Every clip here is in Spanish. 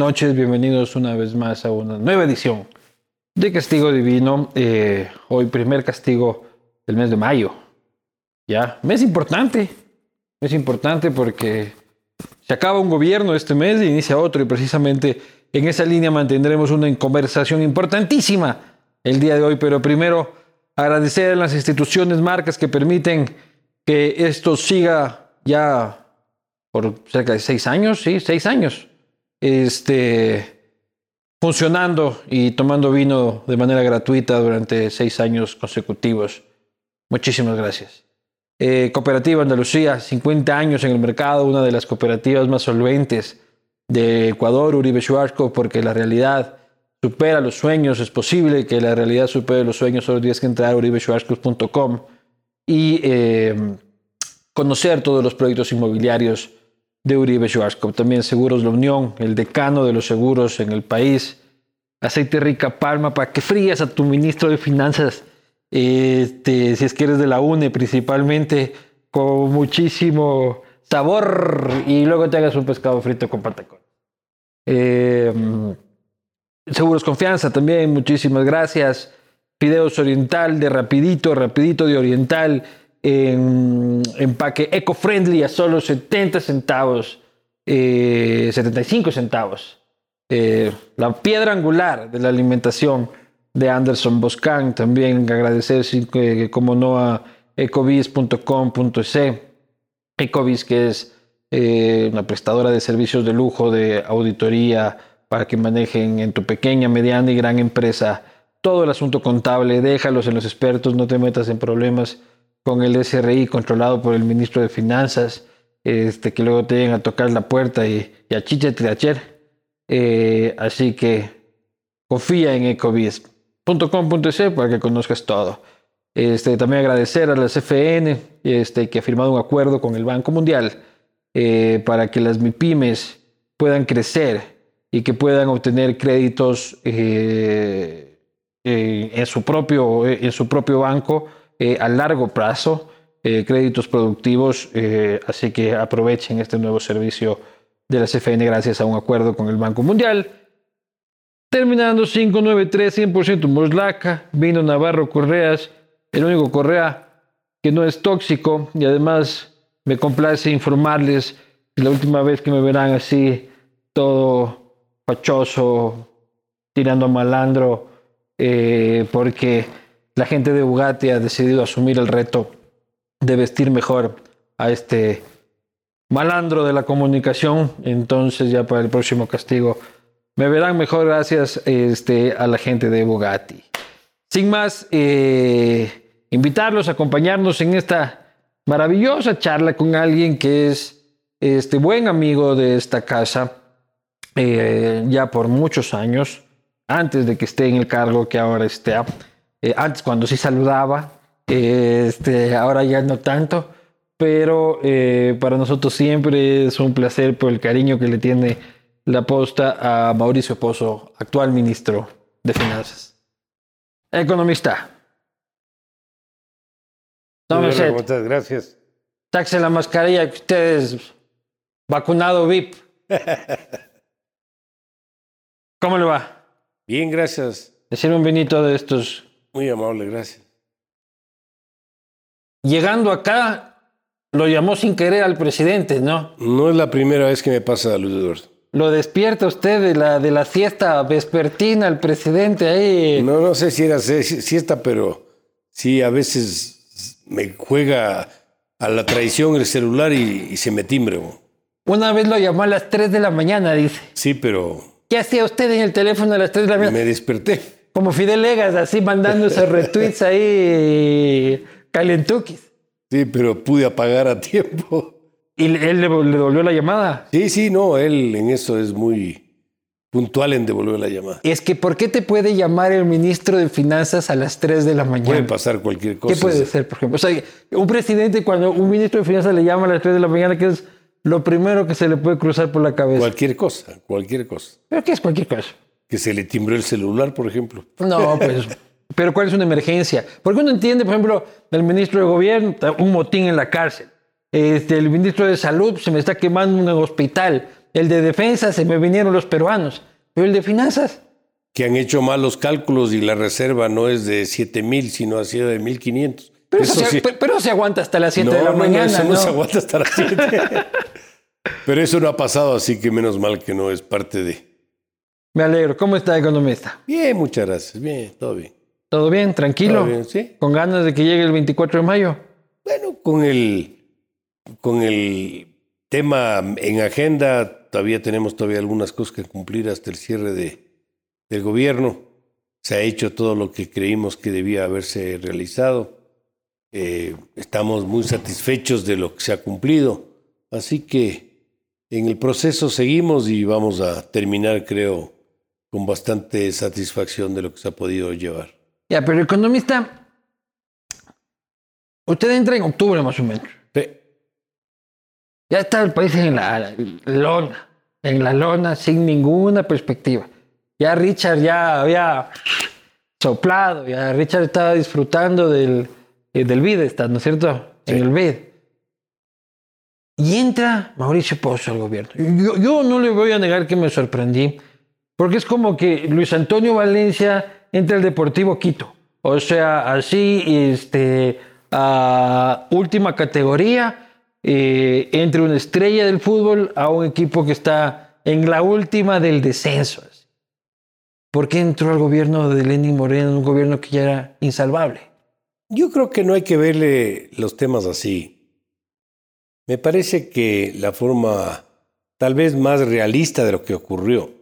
noches. Bienvenidos una vez más a una nueva edición de Castigo Divino. Eh, hoy primer castigo del mes de mayo. Ya, mes importante. Mes importante porque se acaba un gobierno este mes y inicia otro y precisamente en esa línea mantendremos una conversación importantísima el día de hoy. Pero primero agradecer a las instituciones, marcas que permiten que esto siga ya por cerca de seis años, sí, seis años, este, funcionando y tomando vino de manera gratuita durante seis años consecutivos. Muchísimas gracias. Eh, Cooperativa Andalucía, 50 años en el mercado, una de las cooperativas más solventes de Ecuador, Uribe Schwarzkopf, porque la realidad supera los sueños, es posible que la realidad supere los sueños, solo tienes que entrar a uribeschwarzkopf.com y eh, conocer todos los proyectos inmobiliarios de Uribe Schwarzkopf. También Seguros La Unión, el decano de los seguros en el país. Aceite Rica Palma para que frías a tu ministro de Finanzas, este, si es que eres de la UNE principalmente, con muchísimo sabor y luego te hagas un pescado frito con patacón. Eh, Seguros Confianza también, muchísimas gracias. Fideos Oriental de Rapidito, Rapidito de Oriental en empaque eco-friendly a solo 70 centavos, eh, 75 centavos. Eh, la piedra angular de la alimentación de Anderson Boscan. También agradecer, como no, a ecovis.com.es. Ecovis, que es eh, una prestadora de servicios de lujo, de auditoría, para que manejen en tu pequeña, mediana y gran empresa todo el asunto contable. Déjalos en los expertos, no te metas en problemas con el SRI controlado por el ministro de Finanzas, este, que luego te lleguen a tocar la puerta y, y a ayer. Eh, así que confía en ecovis.com.es para que conozcas todo. Este, también agradecer a la CFN este, que ha firmado un acuerdo con el Banco Mundial eh, para que las MIPIMES puedan crecer y que puedan obtener créditos eh, en, su propio, en su propio banco eh, a largo plazo, eh, créditos productivos, eh, así que aprovechen este nuevo servicio de la CFN gracias a un acuerdo con el Banco Mundial. Terminando 593, 100% Moslaca, vino Navarro Correas, el único Correa que no es tóxico y además me complace informarles que la última vez que me verán así, todo fachoso, tirando a malandro, eh, porque la gente de Bugatti ha decidido asumir el reto de vestir mejor a este malandro de la comunicación. Entonces ya para el próximo castigo me verán mejor gracias este, a la gente de Bugatti. Sin más, eh, invitarlos a acompañarnos en esta maravillosa charla con alguien que es este buen amigo de esta casa eh, ya por muchos años, antes de que esté en el cargo que ahora está. Eh, antes cuando sí saludaba, eh, este, ahora ya no tanto, pero eh, para nosotros siempre es un placer por el cariño que le tiene la posta a Mauricio Pozo, actual ministro de Finanzas. Economista. Bien, usted, ¿cómo estás? Gracias. saque la mascarilla que usted es vacunado VIP. ¿Cómo le va? Bien, gracias. Decir un vinito de estos. Muy amable, gracias. Llegando acá, lo llamó sin querer al presidente, ¿no? No es la primera vez que me pasa, Luis Eduardo. Lo despierta usted de la, de la siesta vespertina, el presidente ahí. No, no sé si era si- siesta, pero sí, a veces me juega a la traición el celular y, y se me timbre. bo. Una vez lo llamó a las 3 de la mañana, dice. Sí, pero ¿Qué hacía usted en el teléfono a las 3 de la mañana? me desperté. Como Fidel Legas, así mandando esos retweets ahí, calentuquis. Sí, pero pude apagar a tiempo. Y él le, le devolvió la llamada. Sí, sí, no, él en eso es muy puntual en devolver la llamada. Es que, ¿por qué te puede llamar el ministro de Finanzas a las 3 de la mañana? Puede pasar cualquier cosa. ¿Qué puede ser, por ejemplo? O sea, un presidente, cuando un ministro de Finanzas le llama a las 3 de la mañana, ¿qué es lo primero que se le puede cruzar por la cabeza? Cualquier cosa, cualquier cosa. ¿Pero qué es cualquier cosa? Que se le timbró el celular, por ejemplo. No, pues, pero ¿cuál es una emergencia? Porque uno entiende, por ejemplo, el ministro de Gobierno, un motín en la cárcel. Este, el ministro de Salud se me está quemando un hospital. El de Defensa se me vinieron los peruanos. Pero el de Finanzas. Que han hecho malos cálculos y la reserva no es de 7 mil, sino ha sido de 1500. Pero, eso, se, pero, se aguanta hasta las 7 de la mañana. No, eso no, se aguanta hasta las 7. pero eso no ha pasado, así que menos mal que no es parte de. Me alegro. ¿Cómo está, economista? Bien, muchas gracias. Bien, todo bien. ¿Todo bien? ¿Tranquilo? ¿Todo bien? Sí. ¿Con ganas de que llegue el 24 de mayo? Bueno, con el con el tema en agenda, todavía tenemos todavía algunas cosas que cumplir hasta el cierre de, del gobierno. Se ha hecho todo lo que creímos que debía haberse realizado. Eh, estamos muy satisfechos de lo que se ha cumplido. Así que en el proceso seguimos y vamos a terminar, creo, con bastante satisfacción de lo que se ha podido llevar. Ya, pero economista, usted entra en octubre más o menos. Ya está el país en la lona, en la lona sin ninguna perspectiva. Ya Richard ya había soplado, ya Richard estaba disfrutando del, eh, del BID, ¿no es cierto? En el BID. Y entra Mauricio Pozo al gobierno. Yo, yo, no le voy a negar que me sorprendí, porque es como que Luis Antonio Valencia entra al Deportivo Quito. O sea, así, este, a última categoría eh, entre una estrella del fútbol a un equipo que está en la última del descenso. ¿Por qué entró al gobierno de Lenin Moreno, un gobierno que ya era insalvable? Yo creo que no hay que verle los temas así. Me parece que la forma tal vez más realista de lo que ocurrió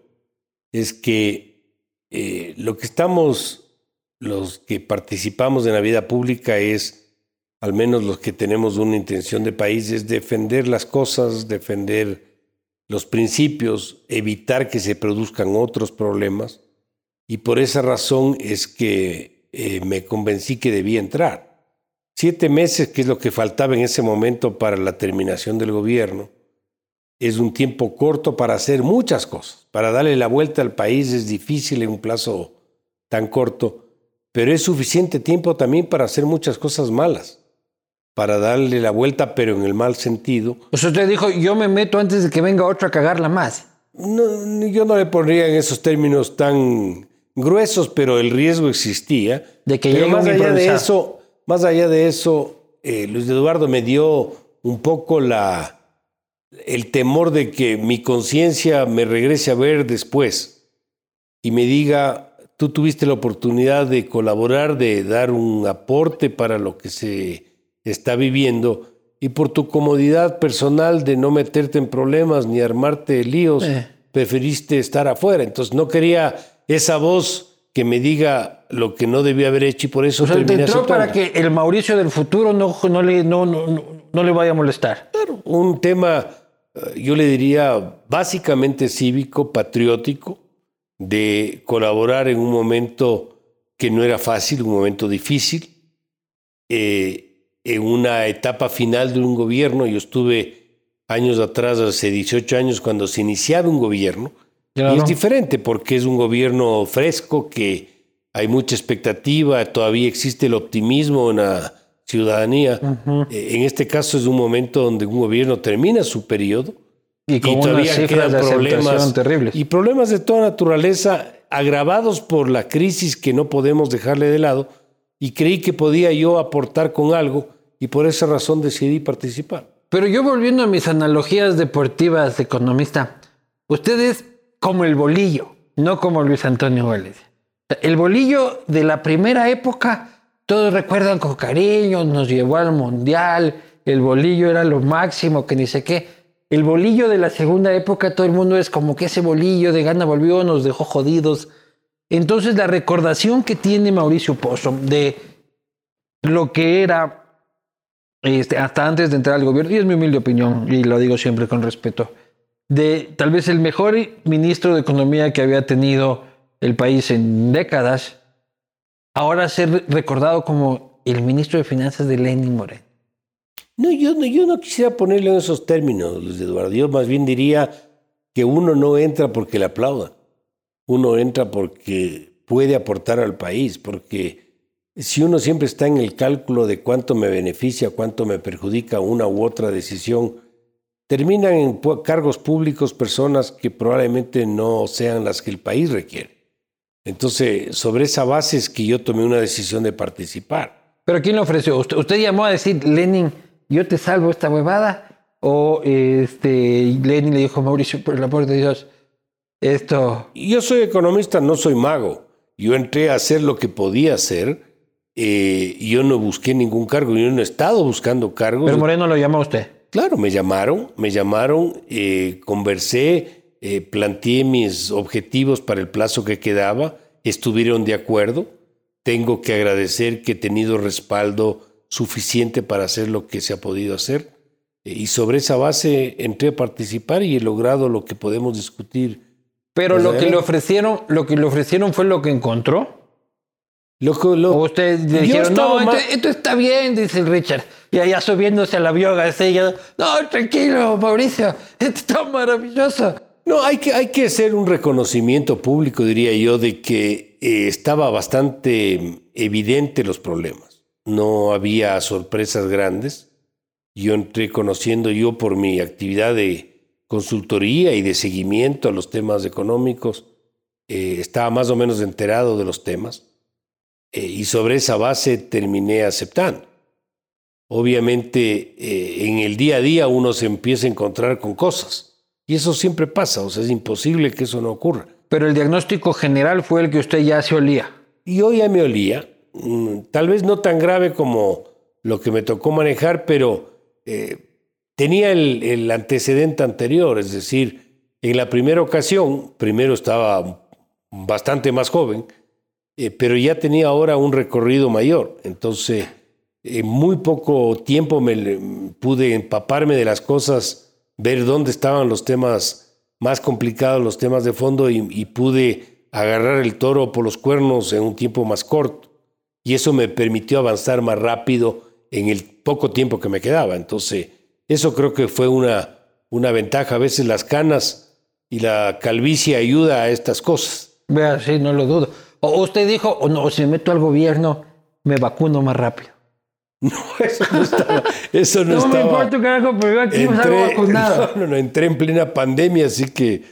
es que eh, lo que estamos, los que participamos en la vida pública es al menos los que tenemos una intención de país, es defender las cosas, defender los principios, evitar que se produzcan otros problemas. Y por esa razón es que eh, me convencí que debía entrar. Siete meses, que es lo que faltaba en ese momento para la terminación del gobierno, es un tiempo corto para hacer muchas cosas. Para darle la vuelta al país es difícil en un plazo tan corto, pero es suficiente tiempo también para hacer muchas cosas malas para darle la vuelta, pero en el mal sentido. O sea, usted dijo, yo me meto antes de que venga otro a cagarla más. No, yo no le pondría en esos términos tan gruesos, pero el riesgo existía. De que pero más allá de eso, más allá de eso, eh, Luis Eduardo me dio un poco la, el temor de que mi conciencia me regrese a ver después y me diga, tú tuviste la oportunidad de colaborar, de dar un aporte para lo que se está viviendo y por tu comodidad personal de no meterte en problemas ni armarte líos, eh. preferiste estar afuera. Entonces no quería esa voz que me diga lo que no debía haber hecho y por eso o sea, terminé entró para que el Mauricio del futuro no, no, le, no, no, no le vaya a molestar. Claro, un tema, yo le diría, básicamente cívico, patriótico, de colaborar en un momento que no era fácil, un momento difícil. Eh, en una etapa final de un gobierno. Yo estuve años atrás, hace 18 años, cuando se iniciaba un gobierno. Y es diferente porque es un gobierno fresco, que hay mucha expectativa, todavía existe el optimismo ciudadanía. Eh, en este caso es un momento donde un gobierno termina su periodo. Y, todavía quedan problemas terribles. Y problemas de toda naturaleza agravados por la crisis que no podemos dejarle de lado. Y creí que podía yo aportar con algo y por esa razón decidí participar. Pero yo volviendo a mis analogías deportivas de economista, usted es como el bolillo, no como Luis Antonio Vélez. El bolillo de la primera época, todos recuerdan con cariño, nos llevó al mundial, el bolillo era lo máximo, que ni sé qué. El bolillo de la segunda época, todo el mundo es como que ese bolillo de gana volvió, nos dejó jodidos. Entonces la recordación que tiene Mauricio Pozo de lo que era este, hasta antes de entrar al gobierno, y es mi humilde opinión, y lo digo siempre con respeto, de tal vez el mejor ministro de Economía que había tenido el país en décadas, ahora ser recordado como el ministro de Finanzas de Lenin Moreno. No, yo no, quisiera ponerle en esos términos, Luis Eduardo. Yo más bien diría que uno no entra porque le aplauda. uno entra porque puede aportar al país, porque si uno siempre está en el cálculo de cuánto me beneficia, cuánto me perjudica una u otra decisión, terminan en cargos públicos personas que probablemente no sean las que el país requiere. Entonces, sobre esa base es que yo tomé una decisión de participar. ¿Pero quién lo ofreció? ¿Usted, llamó a decir, Lenin, yo te salvo esta huevada? ¿O este, Lenin le dijo, Mauricio, por el amor de Dios, esto... Yo soy economista, no soy mago. Yo entré a hacer lo que podía hacer. Eh, yo no busqué ningún cargo, yo no he estado buscando cargos. Pero Moreno lo llamó a usted. Claro, me llamaron, me llamaron, eh, conversé, eh, planteé mis objetivos para el plazo que quedaba, estuvieron de acuerdo. Tengo que agradecer que he tenido respaldo suficiente para hacer lo que se ha podido hacer. y sobre esa base entré a participar y he logrado lo que podemos discutir pero lo que le ofrecieron, lo que le ofrecieron fue lo que encontró. Lo, lo, o ustedes le dijeron, no, esto, está bien, dice el Richard. Y allá subiéndose a la bioga, no, tranquilo, Mauricio, esto está maravilloso. No, hay que, hay que hacer un reconocimiento público, diría yo, de que eh, estaba bastante evidente los problemas. No había sorpresas grandes. Yo entré conociendo yo por mi actividad de consultoría y de seguimiento a los temas económicos, eh, estaba más o menos enterado de los temas eh, y sobre esa base terminé aceptando. Obviamente eh, en el día a día uno se empieza a encontrar con cosas y eso siempre pasa, o sea, es imposible que eso no ocurra. Pero el diagnóstico general fue el que usted ya se olía. Y hoy ya me olía, mm, tal vez no tan grave como lo que me tocó manejar, pero tenía el, antecedente anterior, es decir, en la primera ocasión, primero estaba bastante más joven, eh, pero ya tenía ahora un recorrido mayor. Entonces, en muy poco tiempo me pude empaparme de las cosas, ver dónde estaban los temas más complicados, los temas de fondo, y, y pude agarrar el toro por los cuernos en un tiempo más corto. Y eso me permitió avanzar más rápido en el poco tiempo que me quedaba. Entonces, eso creo que fue una, una ventaja. A veces las canas y la calvicie ayuda a estas cosas. Vea, sí, no lo dudo. O usted dijo, o no, si me meto al gobierno, me vacuno más rápido. No, eso no estaba. Eso no, no me importa, carajo, pero yo aquí entré, no vacunado. No, no, entré en plena pandemia, así que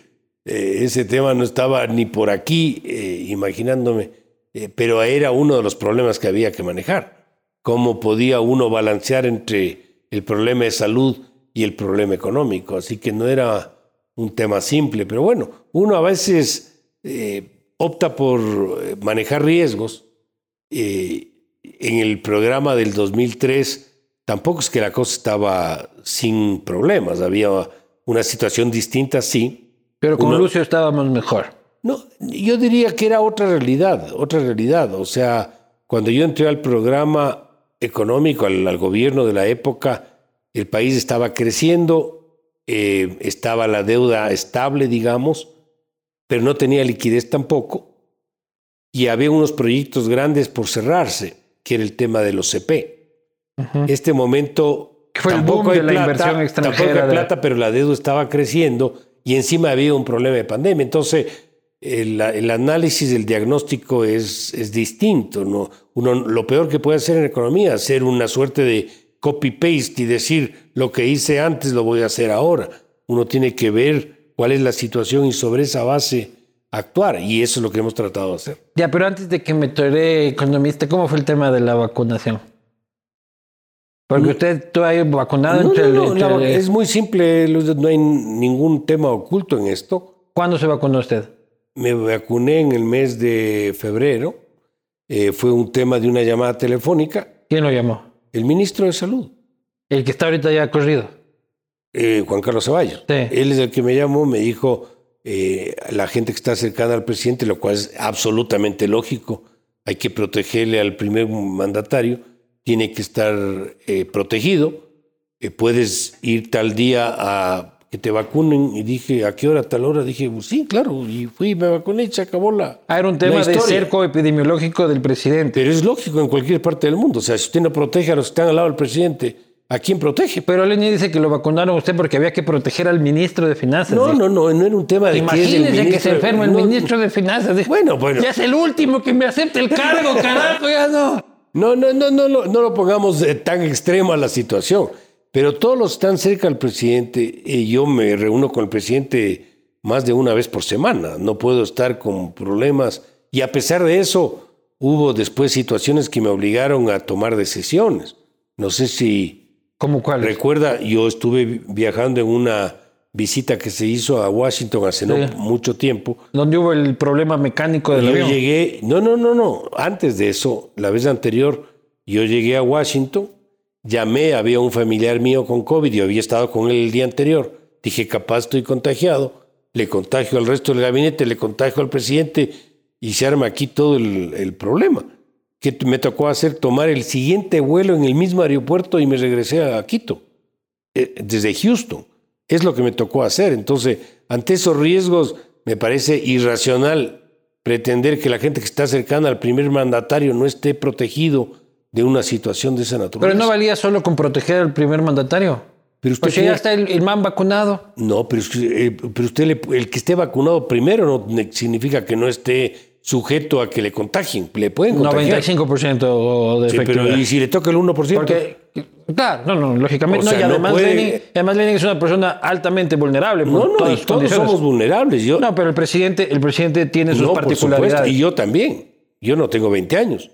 eh, ese tema no estaba ni por aquí, eh, imaginándome. Eh, pero era uno de los problemas que había que manejar. ¿Cómo podía uno balancear entre el problema de salud y el problema económico. Así que no era un tema simple, pero bueno, uno a veces eh, opta por eh, manejar riesgos. Eh, en el programa del 2003 tampoco es que la cosa estaba sin problemas, había una situación distinta, sí. Pero con Lucio estábamos mejor. No, yo diría que era otra realidad, otra realidad. O sea, cuando yo entré al programa, económico, al, gobierno de la época, el país estaba creciendo, eh, estaba la deuda estable, digamos, pero no tenía liquidez tampoco, y había unos proyectos grandes por cerrarse, que era el tema de los CP. Este momento Fue tampoco hay plata, inversión extranjera. Tampoco hay plata, pero la deuda estaba creciendo y encima había un problema de pandemia. Entonces, el, análisis, el diagnóstico es, es distinto. ¿no? Uno, lo peor que puede hacer en economía es hacer una suerte de copy-paste y decir lo que hice antes lo voy a hacer ahora. Uno tiene que ver cuál es la situación y sobre esa base actuar. Y eso es lo que hemos tratado de hacer. Ya, pero antes de que me toree economista, ¿cómo fue el tema de la vacunación? Porque usted todavía vacunado no, es muy simple, no hay ningún tema oculto en esto. ¿Cuándo se vacunó usted? Me vacuné en el mes de febrero. Eh, fue un tema de una llamada telefónica. ¿Quién lo llamó? El ministro de Salud. El que está ahorita ya corrido. Eh, Juan Carlos Ceballos. Él es el que me llamó, me dijo eh, la gente que está cercana al presidente, lo cual es absolutamente lógico. Hay que protegerle al primer mandatario, tiene que estar protegido. puedes ir tal día a que te vacunen y dije, ¿a qué hora, tal hora? Dije, pues sí, claro, y fui, me vacuné y se acabó la Ah, era un tema de cerco epidemiológico del presidente. Pero es lógico en cualquier parte del mundo, o sea, si usted no protege a los que están al lado del presidente, ¿a quién protege? Pero Lenin dice que lo vacunaron a usted porque había que proteger al ministro de Finanzas. No, no, no, no era un tema de Imagínese que ministro- se enferma el no, ministro de Finanzas. Bueno, bueno. Ya es el último que me acepte el cargo, carajo, ya no. No, no, no, no, lo- no lo pongamos eh, tan extremo a la situación. Pero todos los que están cerca del presidente, y yo me reúno con el presidente más de una vez por semana. No puedo estar con problemas. Y a pesar de eso, hubo después situaciones que me obligaron a tomar decisiones. No sé si ¿Cómo cuál? recuerda, yo estuve vi- viajando en una visita que se hizo a Washington hace no mucho tiempo. Donde hubo el problema mecánico del Yo avión. llegué, no, no, no, no, antes de eso, la vez anterior, yo llegué a Washington, llamé, había un familiar mío con COVID, yo había estado con él el día anterior, dije, capaz estoy contagiado, le contagio al resto del gabinete, le contagio al presidente y se arma aquí todo el, el problema. Que me tocó hacer tomar el siguiente vuelo en el mismo aeropuerto y me regresé a Quito, eh, desde Houston. Es lo que me tocó hacer. Entonces, ante esos riesgos, me parece irracional pretender que la gente que está cercana al primer mandatario no esté protegido de una situación de esa naturaleza. Pero no valía solo con proteger al primer mandatario. Pero usted Pues ya está el, el man vacunado. No, pero, eh, pero usted, le- el que esté vacunado primero no significa que no esté sujeto a que le contagien. Le pueden contagiar. 95% de Sí, pero efectividad. ¿y si le toca el 1%? Porque, claro, no, no, lógicamente. O no, sea, y no además, puede- Lenin, además Lenin es una persona altamente vulnerable. por no, no, todas y sus todos somos vulnerables. Yo, No, pero el presidente, el presidente tiene sus no, por supuesto, particularidades. y yo también. Yo no tengo 20 años.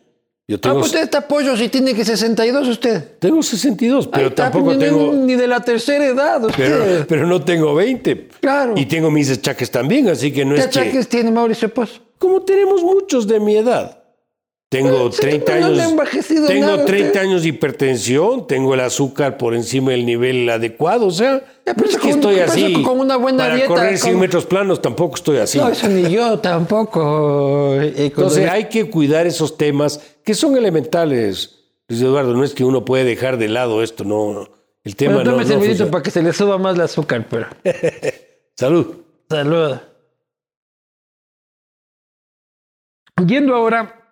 Yo Ah, pues usted está pollo si tiene que 62 usted. tengo 62, pero tampoco pues, tengo... Ni de la tercera edad usted. Pero, pero no tengo 20. Claro. Y tengo mis achaques también, así que no ¿Qué es que... achaques tiene Mauricio Pozo? Como tenemos muchos de mi edad. Tengo Sí, 30 pero no le años. envejecido tengo nada, 30 usted. años de hipertensión, tengo el azúcar por encima del nivel adecuado, o sea, Ya, no es que con- estoy así. con una buena para dieta, correr 100 con- metros planos tampoco estoy así. No, eso ni yo tampoco. eh, Entonces hay que cuidar esos temas que son elementales. Luis Eduardo, no es que uno puede dejar de lado esto, no. El tema Bueno, no, no para que se le suba más el azúcar, pero. Salud. Salud. Yendo ahora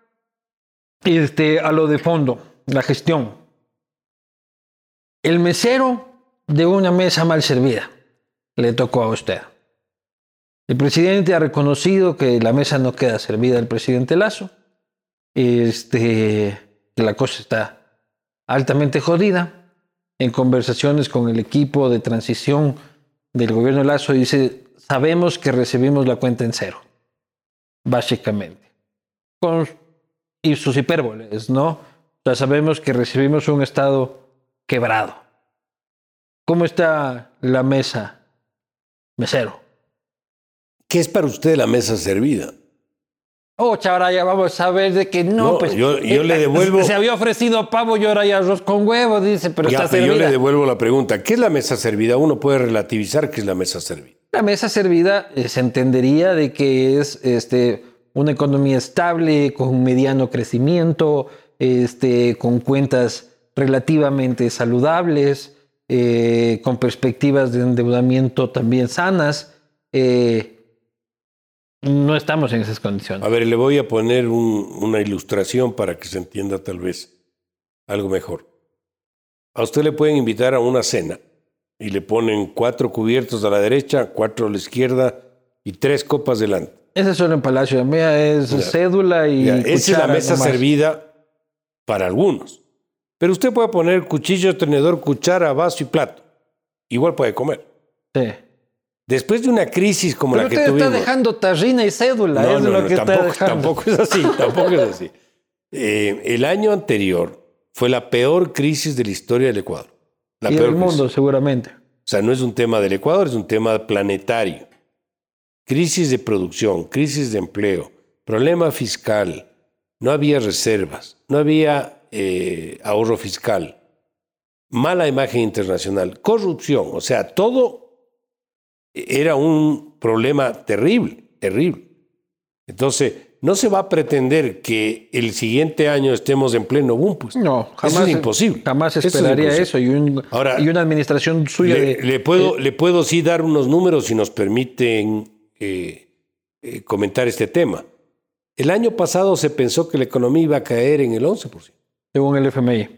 este, a lo de fondo, la gestión. El mesero de una mesa mal servida le tocó a usted. El presidente ha reconocido que la mesa no queda servida al presidente Lazo, este, que la cosa está altamente jodida. En conversaciones con el equipo de transición del gobierno Lazo dice, sabemos que recibimos la cuenta en cero, básicamente. Y sus hipérboles, ¿no? O sea, sabemos que recibimos un estado quebrado. ¿Cómo está la mesa, mesero? ¿Qué es para usted la mesa servida? Oh, ahora ya vamos a ver de que no, No, pues. yo- yo le devuelvo- Se había ofrecido pavo y ahora ya arroz con huevo, dice, pero Ya, está pero yo le devuelvo la pregunta. ¿Qué es la mesa servida? Uno puede relativizar qué es la mesa servida. La mesa servida eh, se entendería de que es este, una economía estable, con un mediano crecimiento, este, con cuentas relativamente saludables, eh, con perspectivas de endeudamiento también sanas. Eh, no estamos en esas condiciones. A ver, le voy a poner un- una ilustración para que se entienda tal vez algo mejor. A usted le pueden invitar a una cena y le ponen cuatro cubiertos a la derecha, cuatro a la izquierda y tres copas delante. Ese solo en Palacio de Mea es cédula y esa es la mesa nomás. servida para algunos. Pero usted puede poner cuchillo, tenedor, cuchara, vaso y plato. Igual puede comer. Sí. Después de una crisis como Pero la que usted tuvimos... está dejando tarrina y cédula, No, es no, lo no, que está tampoco, dejando. tampoco es así, tampoco es así. Eh, el año anterior fue la peor crisis de la historia del Ecuador. La y peor del crisis. mundo, seguramente. O sea, no es un tema del Ecuador, es un tema planetario. Crisis de producción, crisis de empleo, problema fiscal, no había reservas, no había eh, ahorro fiscal, mala imagen internacional, corrupción, o sea, todo era un problema terrible, terrible. Entonces, no se va a pretender que el siguiente año estemos en pleno boom, pues. No, jamás. Eso es imposible. Jamás Eso es esperaría eso. Y, un- Ahora, y una administración suya Le, de. le puedo, le puedo sí dar unos números si nos permiten eh, eh, comentar este tema. El año pasado se pensó que la economía iba a caer en el 11%. según el FMI.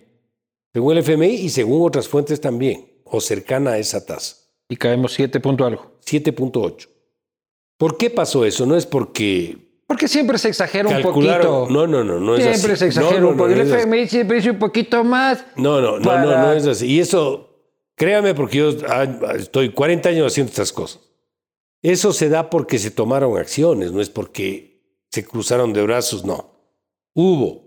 según el FMI y según otras fuentes también, o cercana a esa tasa. Y caemos 7 punto algo. 7.8. ¿Por qué pasó eso? No es porque porque siempre se exagera un poquito. No, no, no, no es siempre así. se exagera No, no, un poquito. no, El. FMI siempre dice un poquito más. No, no, no, para- no, no es así. Y eso, créame, porque yo ah, estoy 40 años haciendo estas cosas. Eso se da porque se tomaron acciones, no es porque se cruzaron de brazos, no. Hubo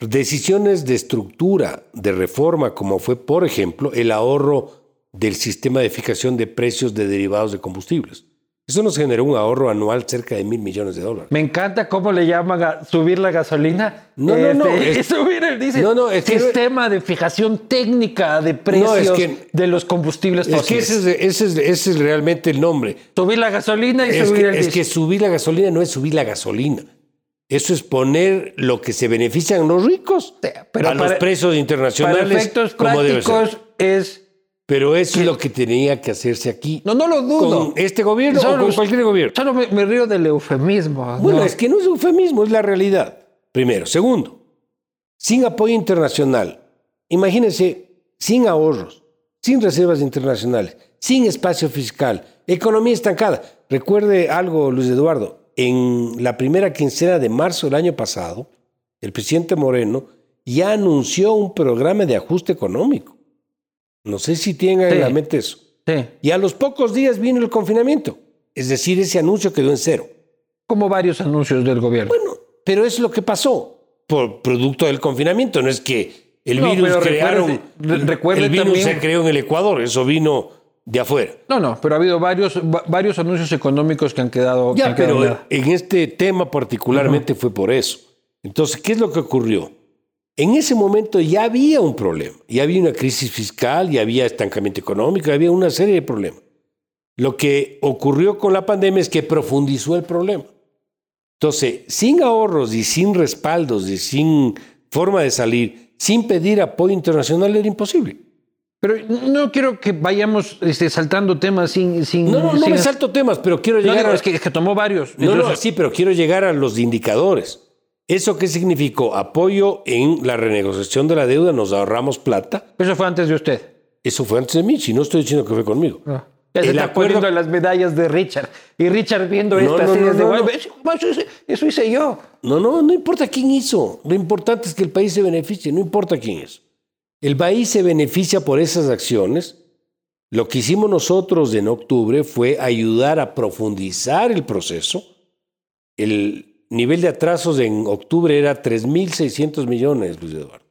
decisiones de estructura, de reforma, como fue, por ejemplo, el ahorro del sistema de fijación de precios de derivados de combustibles. Eso nos generó un ahorro anual cerca de mil millones de dólares. Me encanta cómo le llaman a subir la gasolina. No, no, no, Este, es- subir el dice, No, no, es que- sistema de fijación técnica de precios que- de los combustibles Es que fósiles. ese es, ese es- ese es realmente el nombre. Subir la gasolina y Es subir que, el es diésel. que subir la gasolina no es subir la gasolina. Eso es poner lo que se benefician los ricos pero a los para- precios Para internacionales. efectos como debe ser. prácticos es... Pero eso es lo que tenía que hacerse aquí. No, no lo dudo. Con este gobierno Solo- o con cualquier gobierno. Solo me, me río del eufemismo. Bueno, ¿no? es que no es eufemismo, es la realidad. Primero. Segundo, sin apoyo internacional, imagínense, sin ahorros, sin reservas internacionales, sin espacio fiscal, economía estancada. Recuerde algo, Luis Eduardo, en la primera quincena de marzo del año pasado, el presidente Moreno ya anunció un programa de ajuste económico. No sé si tienen Sí. en la mente eso. Sí. Y a los pocos días vino el confinamiento. Es decir, ese anuncio quedó en cero. Como varios anuncios del gobierno. Bueno, pero es lo que pasó por producto del confinamiento. No es que el No, virus crearon. recuerde- re- recuerde el virus también- se creó en el Ecuador. Eso vino de afuera. No, no, pero ha habido varios, va- varios anuncios económicos que han quedado. que Ya, han pero en este tema particularmente fue por eso. Entonces, ¿qué es lo que ocurrió? En ese momento ya había un problema, ya había una crisis fiscal, ya había estancamiento económico, ya había una serie de problemas. Lo que ocurrió con la pandemia es que profundizó el problema. Entonces, sin ahorros y sin respaldos y sin forma de salir, sin pedir apoyo internacional era imposible. Pero no quiero que vayamos este, saltando temas sin. sin No, no, no sin- me salto temas, pero quiero No, llegar digo, a... es, que, es que tomó varios. No, no, sí, pero quiero llegar a los indicadores. ¿Eso qué significó? Apoyo en la renegociación de la deuda, nos ahorramos plata. Eso fue antes de usted. Eso fue antes de mí, si no estoy diciendo que fue conmigo. Ya se El está acuerdo- poniendo las medallas de Richard. Y Richard viendo No, estas no, series no, de no, "Bueno, no. eso, eso hice yo. No, no, no importa quién hizo. Lo importante es que el país se beneficie, no importa quién es. El país se beneficia por esas acciones. Lo que hicimos nosotros en octubre fue ayudar a profundizar el proceso. El nivel de atrasos en octubre era 3.600 millones, Luis Eduardo.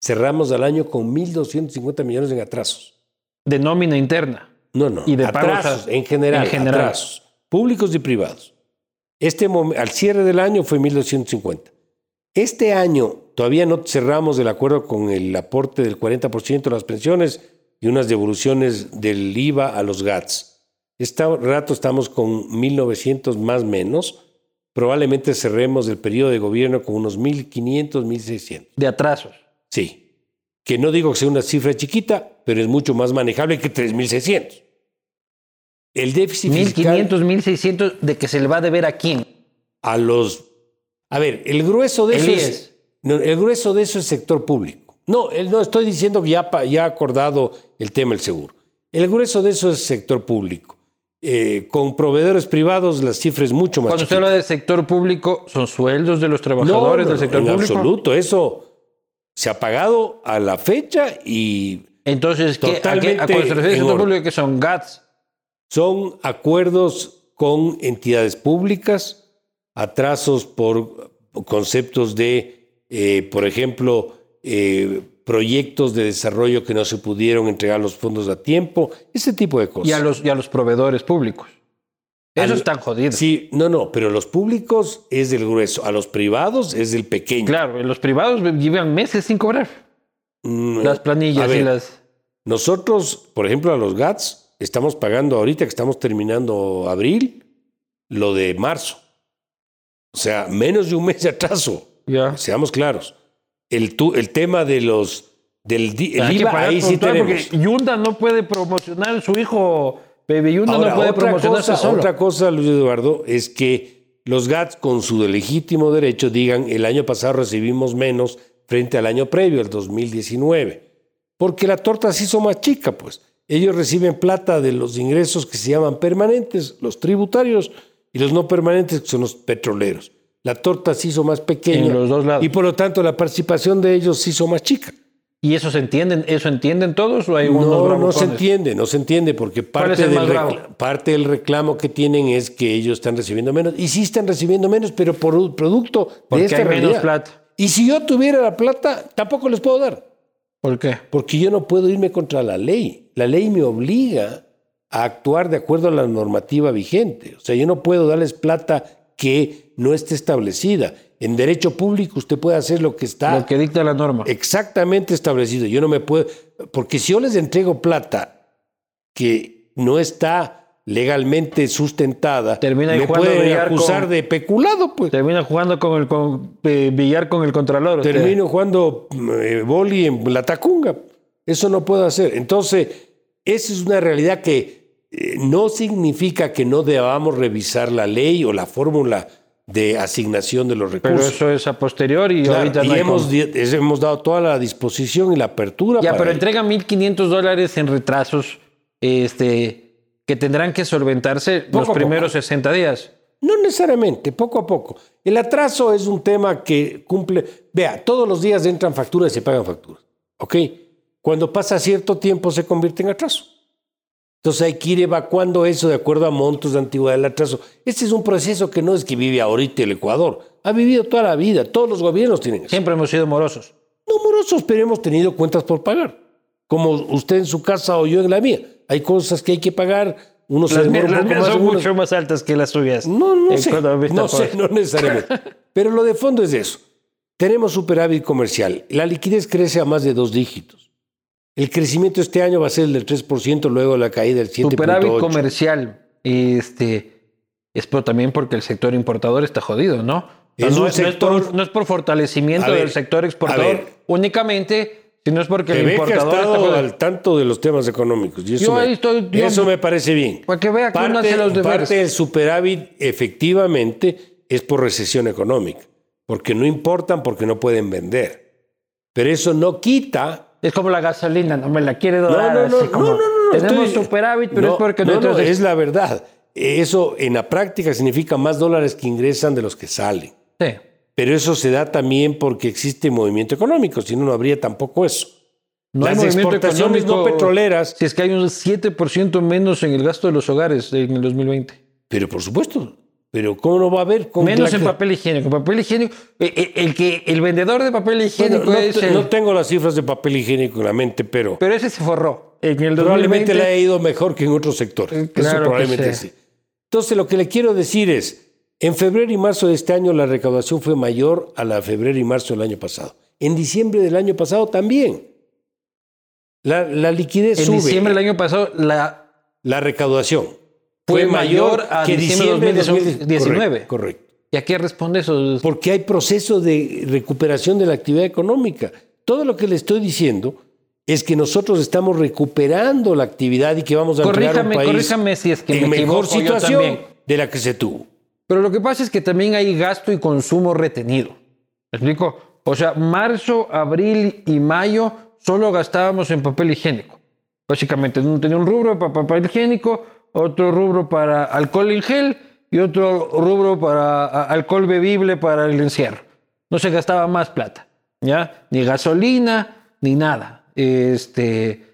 Cerramos al año con 1.250 millones en atrasos. De nómina interna. No, no. Y de pagos atrasos, en general, en general. atrasos, públicos y privados. Este al cierre del año fue 1.250. Este año todavía no cerramos el acuerdo con el aporte del 40% de las pensiones y unas devoluciones del IVA a los GATS. Este rato estamos con 1.900 más menos. Probablemente cerremos el periodo de gobierno con unos 1.500, 1.600. De atrasos. Sí. Que no digo que sea una cifra chiquita, pero es mucho más manejable que 3.600. El déficit fiscal 1500, 1600 de que se le va a deber a quién. a los... A ver, el grueso de El eso IES. es... no, el grueso de eso es sector público. No, no estoy diciendo que ya, pa- ya ha acordado el tema del seguro. El grueso de eso es sector público. Eh, con proveedores privados la cifra es mucho más Cuando usted habla del sector público, son sueldos de los trabajadores no, del sector en público. absoluto. Eso se ha pagado a la fecha y Entonces, ¿qué, a, qué, Totalmente a cuando se refiere en sector público, que son GATS? son acuerdos con entidades públicas, atrasos por conceptos de, eh, por ejemplo, eh, proyectos de desarrollo que no se pudieron entregar los fondos a tiempo, ese tipo de cosas. Y a los, y a los proveedores públicos. Esos Al- están jodidos. Sí, no, no, pero los públicos es el grueso, a los privados es el pequeño. Claro, en los privados llevan meses sin cobrar. Mm, Las planillas ver, y las... Nosotros, por ejemplo, a los GATS, estamos pagando ahorita que estamos terminando abril, lo de marzo. O sea, menos de un mes de atraso. Ya. Seamos claros. El, tu- el tema de los del di- el IVA, ahí sí tenemos. Porque Yunda no puede promocionar su hijo. Baby Yunda Ahora, no puede promocionarse cosa, solo. otra cosa, Luis Eduardo, es que los GATS, con su legítimo derecho, digan el año pasado recibimos menos frente al año previo, el 2019. Porque la torta se hizo más chica, pues. Ellos reciben plata de los ingresos que se llaman permanentes, los tributarios, y los no permanentes, que son los petroleros. La torta se hizo más pequeña. En los dos lados. Y por lo tanto la participación de ellos se hizo más chica. ¿Y eso se entienden? ¿Eso entienden todos o hay unos No, no se entiende, no se entiende, porque parte el del, parte del reclamo que tienen es que ellos están recibiendo menos. Y sí están recibiendo menos, pero por un producto Porque de esta hay menos realidad. plata. Y si yo tuviera la plata, tampoco les puedo dar. ¿Por qué? Porque yo no puedo irme contra la ley. La ley me obliga a actuar de acuerdo a la normativa vigente. O sea, yo no puedo darles plata que no esté establecida. En derecho público usted puede hacer lo que está Lo que dicta la norma. exactamente establecido. Yo no me puedo, porque si yo les entrego plata que no está legalmente sustentada, Termina me pueden acusar con- de peculado, pues. Termina jugando con el con, eh, billar con el contralor. usted. Termino jugando eh, boli en la tacunga. Eso no puedo hacer. Entonces, esa es una realidad que eh, no significa que no debamos revisar la ley o la fórmula de asignación de los Pero recursos. eso es a posteriori Claro, ahorita y no hemos, hemos dado toda la disposición y la apertura. Ya, para pero entrega 1.500 dólares en retrasos este, que tendrán que solventarse Poco los primeros 60 días. No necesariamente, poco a poco. El atraso es un tema que cumple. Vea, todos los días entran facturas y se pagan facturas. ¿Ok? Cuando pasa cierto tiempo se convierte en atraso. Entonces hay que ir evacuando eso de acuerdo a montos de antigüedad del atraso. Este es un proceso que no es que vive ahorita el Ecuador. Ha vivido toda la vida. Todos los gobiernos tienen eso. Siempre hemos sido morosos. No morosos, pero hemos tenido cuentas por pagar. Como usted en su casa o yo en la mía. Hay cosas que hay que pagar. Uno se Las demora mías, un las poco más. son unos- mucho más altas que las suyas. no, no sé. No sé, no necesariamente. Pero lo de fondo es eso. Tenemos superávit comercial. La liquidez crece a más de dos dígitos. El crecimiento este año va a ser el del 3%, luego la caída del 7.8%. Superávit comercial. Este, es pero también porque el sector importador está jodido, ¿no? Es no, es, no es por, sector- no es por fortalecimiento ver, del sector exportador ver. únicamente, sino es porque el ha importador está estado jodido. al tanto de los temas económicos. Y eso, Yo me, ahí estoy- yo- eso me parece bien. Para que vea que uno hace los deberes. parte del superávit efectivamente es por recesión económica, porque no importan, porque no pueden vender. Pero eso no quita Es como la gasolina, no me la quiere No, dorar. no, no, así como, no, no, no, Tenemos estoy- superávit, pero no, es porque no, no, es la verdad. Eso en la práctica significa más dólares que ingresan de los que salen. Sí. Pero eso se da también porque existe movimiento económico, si no, no habría tampoco eso. No Las exportaciones no petroleras, Si es que hay un 7% menos en el gasto de los hogares en el 2020. pero por supuesto, pero ¿cómo no va a haber? ¿Cómo Menos en papel higiénico. Papel higiénico. eh, eh, El, que, el vendedor de papel Bueno, higiénico no, es el- no tengo las cifras de papel higiénico en la mente, pero Pero ese se forró. En el 2020. probablemente le ha ido mejor que en otros sectores. Eh, Eso claro que probablemente sí. Entonces, lo que le quiero decir es, en febrero y marzo de este año la recaudación fue mayor a la de febrero y marzo del año pasado. En diciembre del año pasado también. La, la liquidez En sube. diciembre del año pasado, la La recaudación Fue mayor a diciembre de 2019. Correcto, correcto. ¿Y a qué responde eso? Porque hay proceso de recuperación de la actividad económica. Todo lo que le estoy diciendo es que nosotros estamos recuperando la actividad y que vamos a entregar un Corríjame, país corríjame si es que en me mejor situación de la que se tuvo. Pero lo que pasa es que también hay gasto y consumo retenido. ¿Me explico? O sea, marzo, abril y mayo solo gastábamos en papel higiénico. Básicamente, uno tenía un rubro para papel higiénico, otro rubro para alcohol en gel y otro rubro para alcohol bebible para el encierro. No se gastaba más plata, ¿ya? Ni gasolina, ni nada. Este,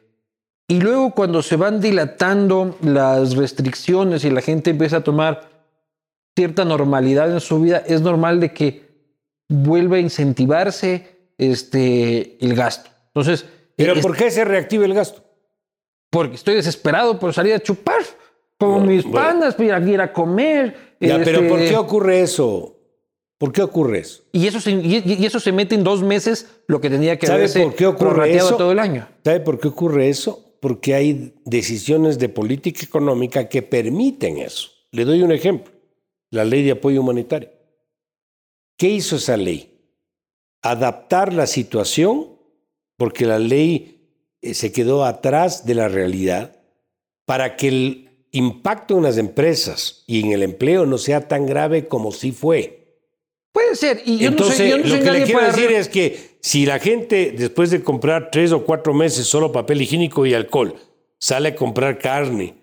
y luego cuando se van dilatando las restricciones y la gente empieza a tomar cierta normalidad en su vida, es normal de que vuelva a incentivarse este, el gasto. Entonces, Pero es- ¿por qué se reactiva el gasto? porque estoy desesperado por salir a chupar, como Bueno, mis bueno. panas, pues, ir a, comer. Ya, pero este, ¿por qué ocurre eso? ¿Por qué ocurre eso? y eso, se, y, y eso se mete en dos meses lo que tenía que ¿Sabe haberse por qué ocurre eso? todo el año. ¿Sabe por qué ocurre eso? Porque hay decisiones de política económica que permiten eso. Le doy un ejemplo. La ley de apoyo humanitario. ¿Qué hizo esa ley? Adaptar la situación, porque la ley eh, se quedó atrás de la realidad, para que el impacto en las empresas y en el empleo no sea tan grave como sí fue. Puede ser. Y yo Entonces, no soy, yo no lo soy que le quiero para decir es que si la gente, después de comprar tres o cuatro meses solo papel higiénico y alcohol, sale a comprar carne,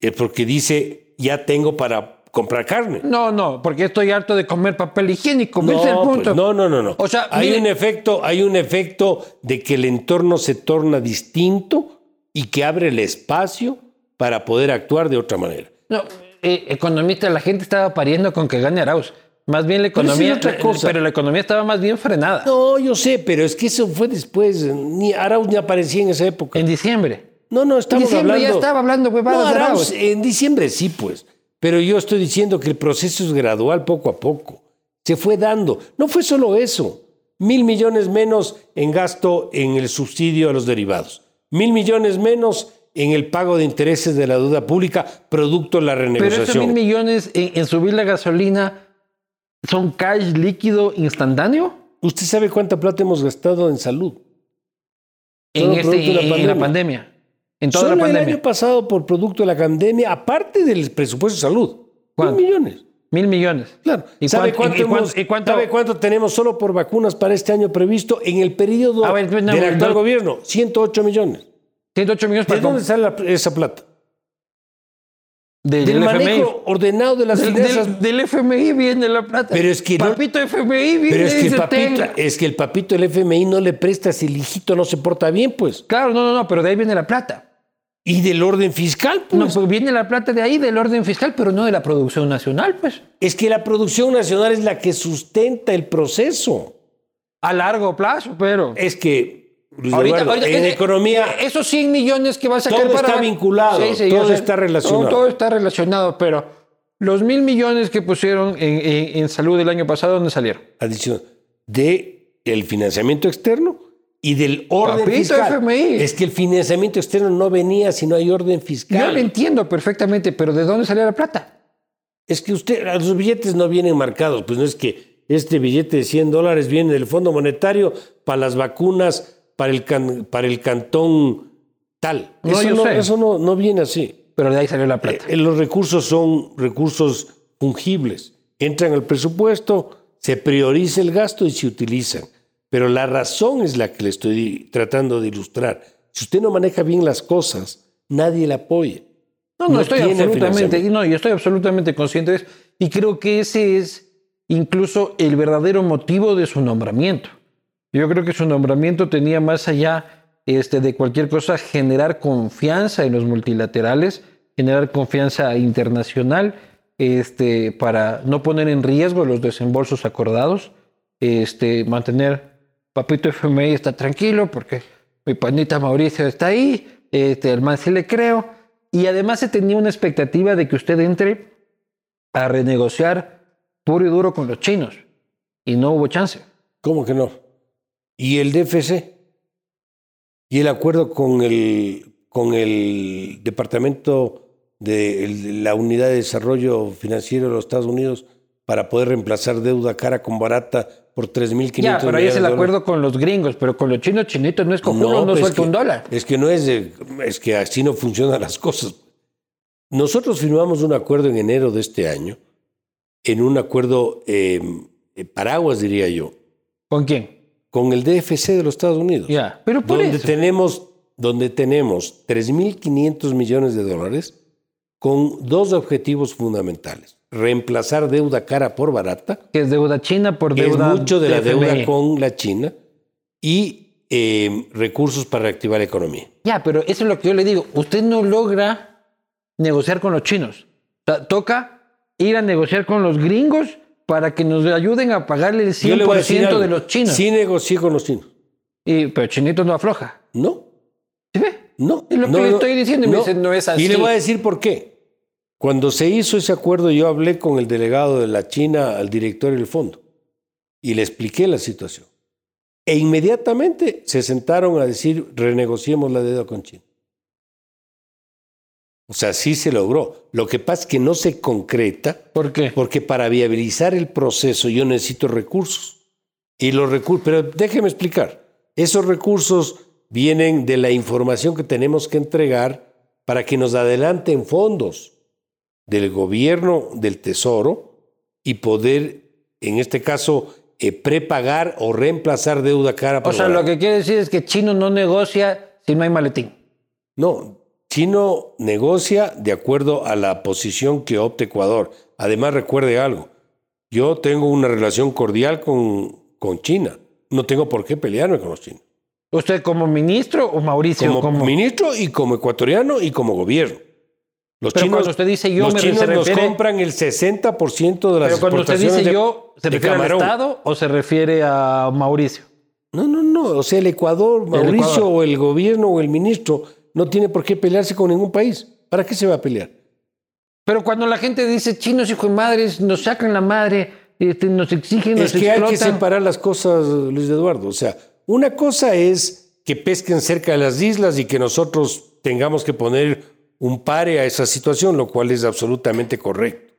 es porque dice, ya tengo para comprar carne. No, no, porque estoy harto de comer papel higiénico. ese es el No, punto. pues, no, no, no, no. O sea, hay mire- un efecto, hay un efecto de que el entorno se torna distinto y que abre el espacio para poder actuar de otra manera. No, eh, economista, la gente estaba pariendo con que gane Arauz. Más bien la Pero economía, otra cosa. pero la economía estaba más bien frenada. No, yo sé, pero es que eso fue después. Ni Arauz ni aparecía en esa época. En diciembre. No, no, En estamos diciembre hablando. ya estaba hablando huevadas No, Arauz. en diciembre sí, pues. Pero yo estoy diciendo que el proceso es gradual poco a poco. Se fue dando. No fue solo eso. Mil millones menos en gasto en el subsidio a los derivados. Mil millones menos en el pago de intereses de la deuda pública, producto de la Pero esos mil renegociación. millones en, en subir la gasolina son cash líquido instantáneo ¿Usted sabe cuánta plata hemos gastado en salud? en, este, de la en- en la pandemia. pandemia. En toda Solo la el pandemia. año pasado, por producto de la pandemia, aparte del presupuesto de salud, ¿Cuánto? mil millones. Mil millones. Claro. ¿Y ¿Sabe, cuánto- cuánto y- y cuánto- hemos- y cuánto- ¿Sabe cuánto tenemos solo por vacunas para este año previsto en el periodo ver, no, del actual no. gobierno? 108 millones. 108 millones ¿De para dónde sale la- esa plata? del, Del manejo ordenado de las Del, finanzas. del- del FMI viene la plata. Pero es que no- Papito FMI viene Pero es que, el papito, es que el papito del FMI no le presta si el hijito no se porta bien, pues. Claro, no, no, no, pero de ahí viene la plata. Y del orden fiscal, No, pues. pues viene la plata de ahí, del orden fiscal, pero no de la producción nacional, pues. Es que la producción nacional es la que sustenta el proceso. A largo plazo, pero. Es que, Luis Ahorita- Eduardo, ahorita- en eh, economía, eh, Esos 100 millones que va a sacar Todo para. está vinculado, yo todo sé. está relacionado. Todo, todo está relacionado, pero los mil millones que pusieron en, en- en salud el año pasado, ¿dónde salieron? adición de el financiamiento externo y del orden Papito fiscal. FMI. Es que el financiamiento externo no venía si no hay orden Yo fiscal. lo entiendo perfectamente, pero ¿de dónde salía la plata? Es que usted, los billetes no vienen marcados, pues no es que este billete de 100 dólares viene del Fondo Monetario para las vacunas, para el, can- para el cantón tal. No, eso no, eso no, no viene así. Pero de ahí salió la plata. Eh, los recursos son recursos fungibles. Entran al presupuesto, se prioriza el gasto y se utilizan. Pero la razón es la que le estoy tratando de ilustrar. Si usted no maneja bien las cosas, nadie le apoya. No, no, no estoy absolutamente, no, yo estoy absolutamente consciente de eso. Y creo que ese es incluso el verdadero motivo de su nombramiento. Yo creo que su nombramiento tenía más allá este, de cualquier cosa generar confianza en los multilaterales, generar confianza internacional, este, para no poner en riesgo los desembolsos acordados, este, mantener Papito FMI está tranquilo porque mi panita Mauricio está ahí, este, el man sí le creo. Y además se tenía una expectativa de que usted entre a renegociar puro y duro con los chinos. Y no hubo chance. ¿Cómo que no? ¿Y el DFC? ¿Y el acuerdo con el, con el Departamento de el- la Unidad de Desarrollo Financiero de los Estados Unidos para poder reemplazar deuda cara con barata por 3.500 Ya, pero ahí es el acuerdo con los gringos, pero con los chinos chinitos no es cojudo, no, pues es suelta un dólar. Es que no es, de- es que así no funcionan las cosas. Nosotros firmamos un acuerdo en enero de este año, en un acuerdo eh, eh, paraguas, diría yo, ¿Con quién? Con el DFC de los Estados Unidos. Ya, pero por donde eso. tenemos donde tenemos 3.500 millones de dólares con dos objetivos fundamentales. Reemplazar deuda cara por barata, Que es deuda china por que es deuda. mucho de la deuda con la China, y eh, recursos para reactivar la economía. Ya, pero eso es lo que yo le digo. Usted no logra negociar con los chinos. O sea, toca ir a negociar con los gringos para que nos ayuden a pagarle el Yo le voy a decir 100% algo. de los chinos. Sí negocié con los chinos. Y, pero Chinito no afloja. No, ¿Sí ve? no. Es lo que no, le estoy diciendo y me no es así. Y le voy a decir por qué. Cuando se hizo ese acuerdo, yo hablé con el delegado de la China, al director del fondo, y le expliqué la situación. E inmediatamente se sentaron a decir, renegociemos la deuda con China. O sea, sí se logró. Lo que pasa es que no se concreta ¿Por qué? porque para viabilizar el proceso yo necesito recursos. Y los recursos, pero déjeme explicar. Esos recursos vienen de la información que tenemos que entregar para que nos adelanten fondos del gobierno, del tesoro, y poder en este caso, eh, prepagar o reemplazar deuda cara por O sea, lo que quiere decir es que Chino no negocia si no hay maletín. No, Chino negocia de acuerdo a la posición que opte Ecuador. Además, recuerde algo, yo tengo una relación cordial con, con China. No tengo por qué pelearme con los chinos. ¿Usted como ministro o Mauricio? Como, ministro y como ecuatoriano y como gobierno. Los Pero chinos, cuando usted dice yo, los chinos nos compran el 60% de las Pero cuando usted dice yo, ¿se refiere al Estado o se refiere a Mauricio? No, no, no. O sea, el Ecuador, Mauricio o el gobierno o el ministro no tiene por qué pelearse con ningún país. ¿Para qué se va a pelear? Pero cuando la gente dice chinos, hijo de madres, nos sacan la madre, este, nos exigen, nos Es que hay que separar las cosas, Luis Eduardo. O sea, una cosa es que pesquen cerca de las islas y que nosotros tengamos que poner un pare a esa situación, lo cual es absolutamente correcto.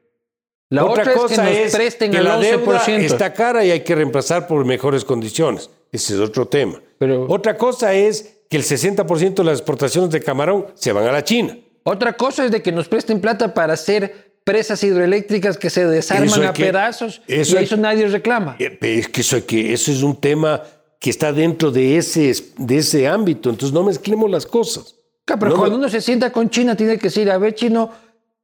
La otra, cosa es que, nos presten que la deuda está cara y hay que reemplazar por mejores condiciones. Ese es otro tema. Pero, otra cosa es que el 60% de las exportaciones de camarón se van a la China. Otra cosa es de que nos presten plata para hacer presas hidroeléctricas que se desarman a pedazos eso y eso nadie reclama. Eh, es que eso, que eso es un tema que está dentro de ese, de ese ámbito, entonces no mezclemos las cosas. pero cuando uno se sienta con China tiene que decir, a ver, chino...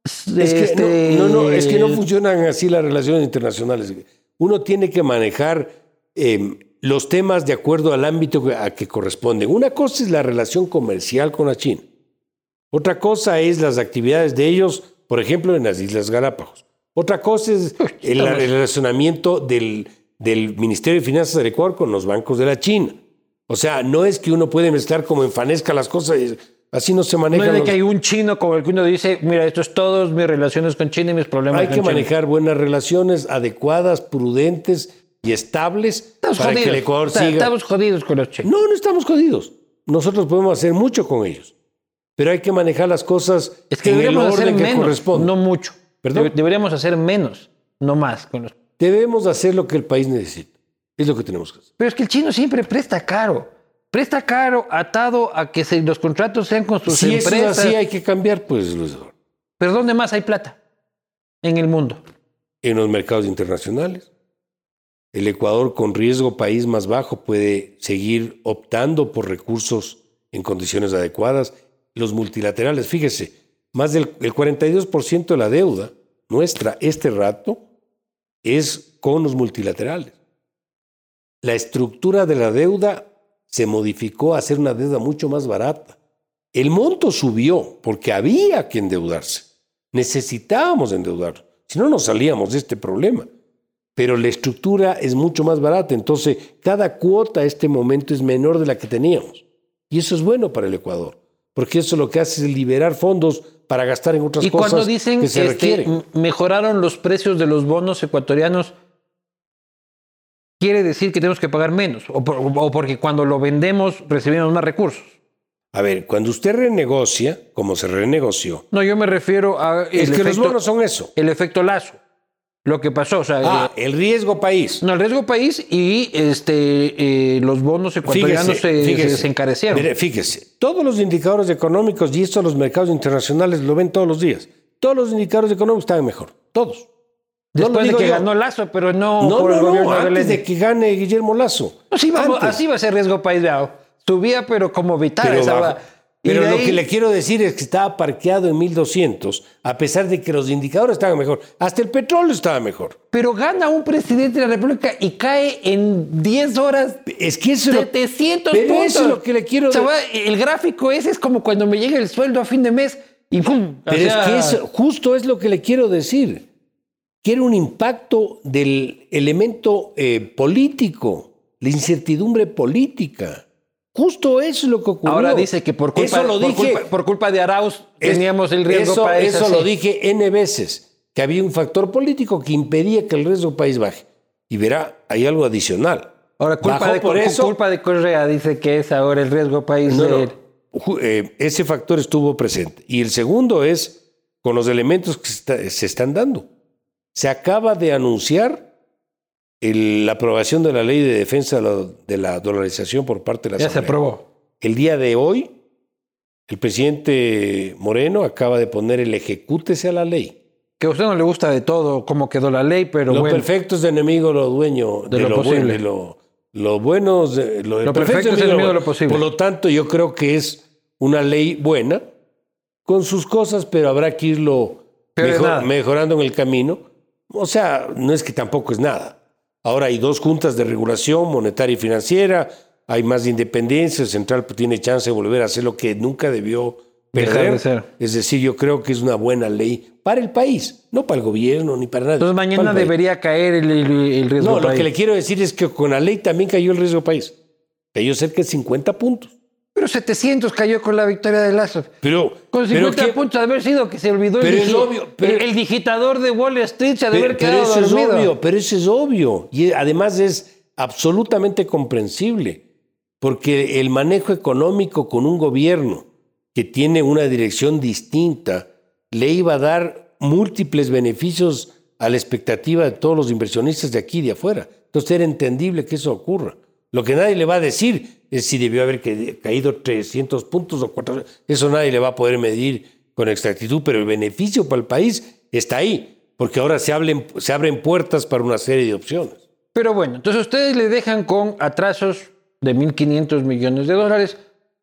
Es que, este, no, no, es que no funcionan así las relaciones internacionales. Uno tiene que manejar em, los temas de acuerdo al ámbito a que corresponden. Una cosa es la relación comercial con la China. Otra cosa es las actividades de ellos, por ejemplo, en las Islas Galápagos. Otra cosa es el, relacionamiento del, del, Ministerio de Finanzas del Ecuador con los bancos de la China. O sea, no es que uno puede mezclar como enfanezca las cosas. Así no se maneja. No es de que hay un chino como el que uno dice, mira, esto es todo, mis relaciones con China y mis problemas hay que manejar buenas relaciones adecuadas, prudentes y estables para que el Ecuador siga. Estamos jodidos con los. No, no estamos jodidos. Nosotros podemos hacer mucho con ellos. Pero hay que manejar las cosas es que en el orden hacer que menos, corresponde. No mucho. ¿Perdón? Deberíamos hacer menos, no más. Con los... Debemos hacer lo que el país necesita. Es lo que tenemos que hacer. Pero es que el chino siempre presta caro. Presta caro atado a que los contratos sean con sus si empresas. Si es así, hay que cambiar, pues, Luis ¿Pero dónde más hay plata en el mundo? En los mercados internacionales. El Ecuador, con riesgo país más bajo, puede seguir optando por recursos en condiciones adecuadas. Los multilaterales, fíjese, más del el 42% de la deuda nuestra este rato es con los multilaterales. La estructura de la deuda se modificó a ser una deuda mucho más barata. El monto subió porque había que endeudarse. Necesitábamos endeudar, si no nos salíamos de este problema pero la estructura es mucho más barata. Entonces, cada cuota a este momento es menor de la que teníamos. Y eso es bueno para el Ecuador, porque eso lo que hace es liberar fondos para gastar en otras cosas. Y cuando dicen que se este, mejoraron los precios de los bonos ecuatorianos, quiere decir que tenemos que pagar menos, o, porque cuando lo vendemos recibimos más recursos. A ver, cuando usted renegocia, como se renegoció. No, yo me refiero a. Es que los bonos son eso. El efecto lazo lo que pasó. O sea, ah, el, riesgo país. No, el riesgo país y este, eh, los bonos ecuatorianos se, encarecieron. Mire, fíjese, todos los indicadores económicos, y esto los mercados internacionales lo ven todos los días, todos los indicadores económicos estaban mejor, todos. Después de que ganó Lazo, pero no, no por el gobierno antes de, que gane Guillermo Lazo. así va a ser riesgo país. Subía, pero como vital. Esa, pero lo que le quiero decir es que estaba parqueado en 1200, a pesar de que los indicadores estaban mejor. Hasta el petróleo estaba mejor. Pero gana un presidente de la República y cae en 10 horas. Es que eso 700 pero Eso es lo que le quiero decir. el gráfico ese es como cuando me llega el sueldo a fin de mes y ¡pum! Pero es que eso, justo es lo que le quiero decir. Quiere un impacto del elemento eh, político, la incertidumbre política. Justo eso es lo que ocurrió. Ahora dice que por culpa, por culpa, de Arauz teníamos el riesgo eso, país. Eso lo dije N veces, que había un factor político que impedía que el riesgo país baje. Y verá, hay algo adicional. Ahora, culpa, de, por eso, culpa de Correa dice que es ahora el riesgo país. Eh, ese factor estuvo presente. Y el segundo es con los elementos que se están dando. Se acaba de anunciar la aprobación de la ley de defensa de la, dolarización por parte de la Ya se aprobó. El día de hoy, el presidente Moreno acaba de poner el ejecútese a la ley. que a usted no le gusta de todo, cómo quedó la ley, pero lo bueno. perfecto es enemigo lo dueño De lo posible. bueno, lo, lo bueno es de- lo, Lo perfecto es enemigo de lo posible. Por lo tanto, yo creo que es una ley buena con sus cosas, pero habrá que irlo mejor- mejorando en el camino. O sea, no es que tampoco es nada. Ahora hay dos juntas de regulación monetaria y financiera, hay más independencia, el central tiene chance de volver a hacer lo que nunca debió Dejar perder. de ser. Es decir, yo creo que es una buena ley para el país, no para el gobierno ni para nadie. Entonces mañana país. debería caer el, el- el riesgo No, lo país. que le quiero decir es que con la ley también cayó el riesgo país. Cayó cerca de 50 puntos. Pero 700 cayó con la victoria de Lazo. Pero, Con pero 50 ¿qué- puntos de haber sido que se olvidó Pero el, es obvio, pero- el, el digitador de Wall Street se ha de pero- haber pero quedado eso es dormido. obvio, pero eso es obvio. Y además es absolutamente comprensible. Porque el manejo económico con un gobierno que tiene una dirección distinta le iba a dar múltiples beneficios a la expectativa de todos los inversionistas de aquí y de afuera. Entonces era entendible que eso ocurra. Lo que nadie le va a decir es si debió haber caído 300 puntos o 400. Eso nadie le va a poder medir con exactitud, pero el beneficio para el país está ahí, porque ahora se, hablen- se abren puertas para una serie de opciones. Pero bueno, entonces ustedes le dejan con atrasos de 1.500 millones de dólares,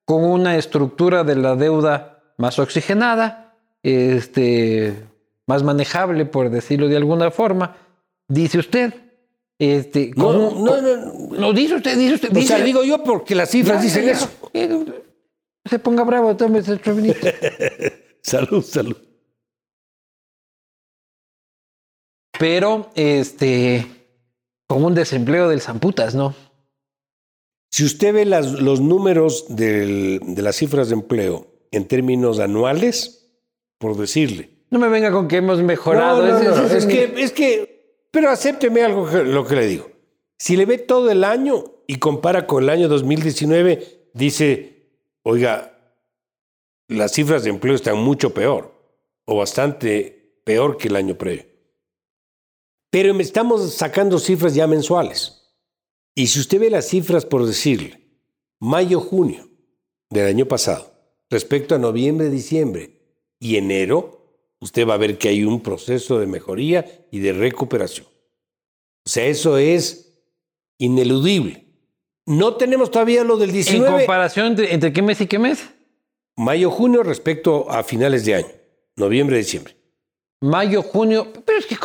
con una estructura de la deuda más oxigenada, este, más manejable, por decirlo de alguna forma. Dice usted. Este, No, con no, no, no. dice usted, dice usted. O sea, dice- digo yo porque las cifras Ya, dicen ya, eso. ya. Se ponga bravo, tómese otro vinito. Salud, salud. Pero, este, con un desempleo del Zamputas, ¿no? Si usted ve las- los números del- de las cifras de empleo en términos anuales, por decirle. No me venga con que hemos mejorado. No, no, no, es, que, es que, pero acépteme algo lo que le digo. Si le ve todo el año y compara con el año 2019, dice, oiga, las cifras de empleo están mucho peor o bastante peor que el año previo. Pero estamos sacando cifras ya mensuales. Y si usted ve las cifras, por decirle, mayo-junio del año pasado, respecto a noviembre-diciembre y enero, usted va a ver que hay un proceso de mejoría y de recuperación. O sea, eso es ineludible. No tenemos todavía lo del En 19, comparación entre, entre qué mes y qué mes. mayo-junio respecto a finales de año, noviembre-diciembre. Mayo, junio. Pero es que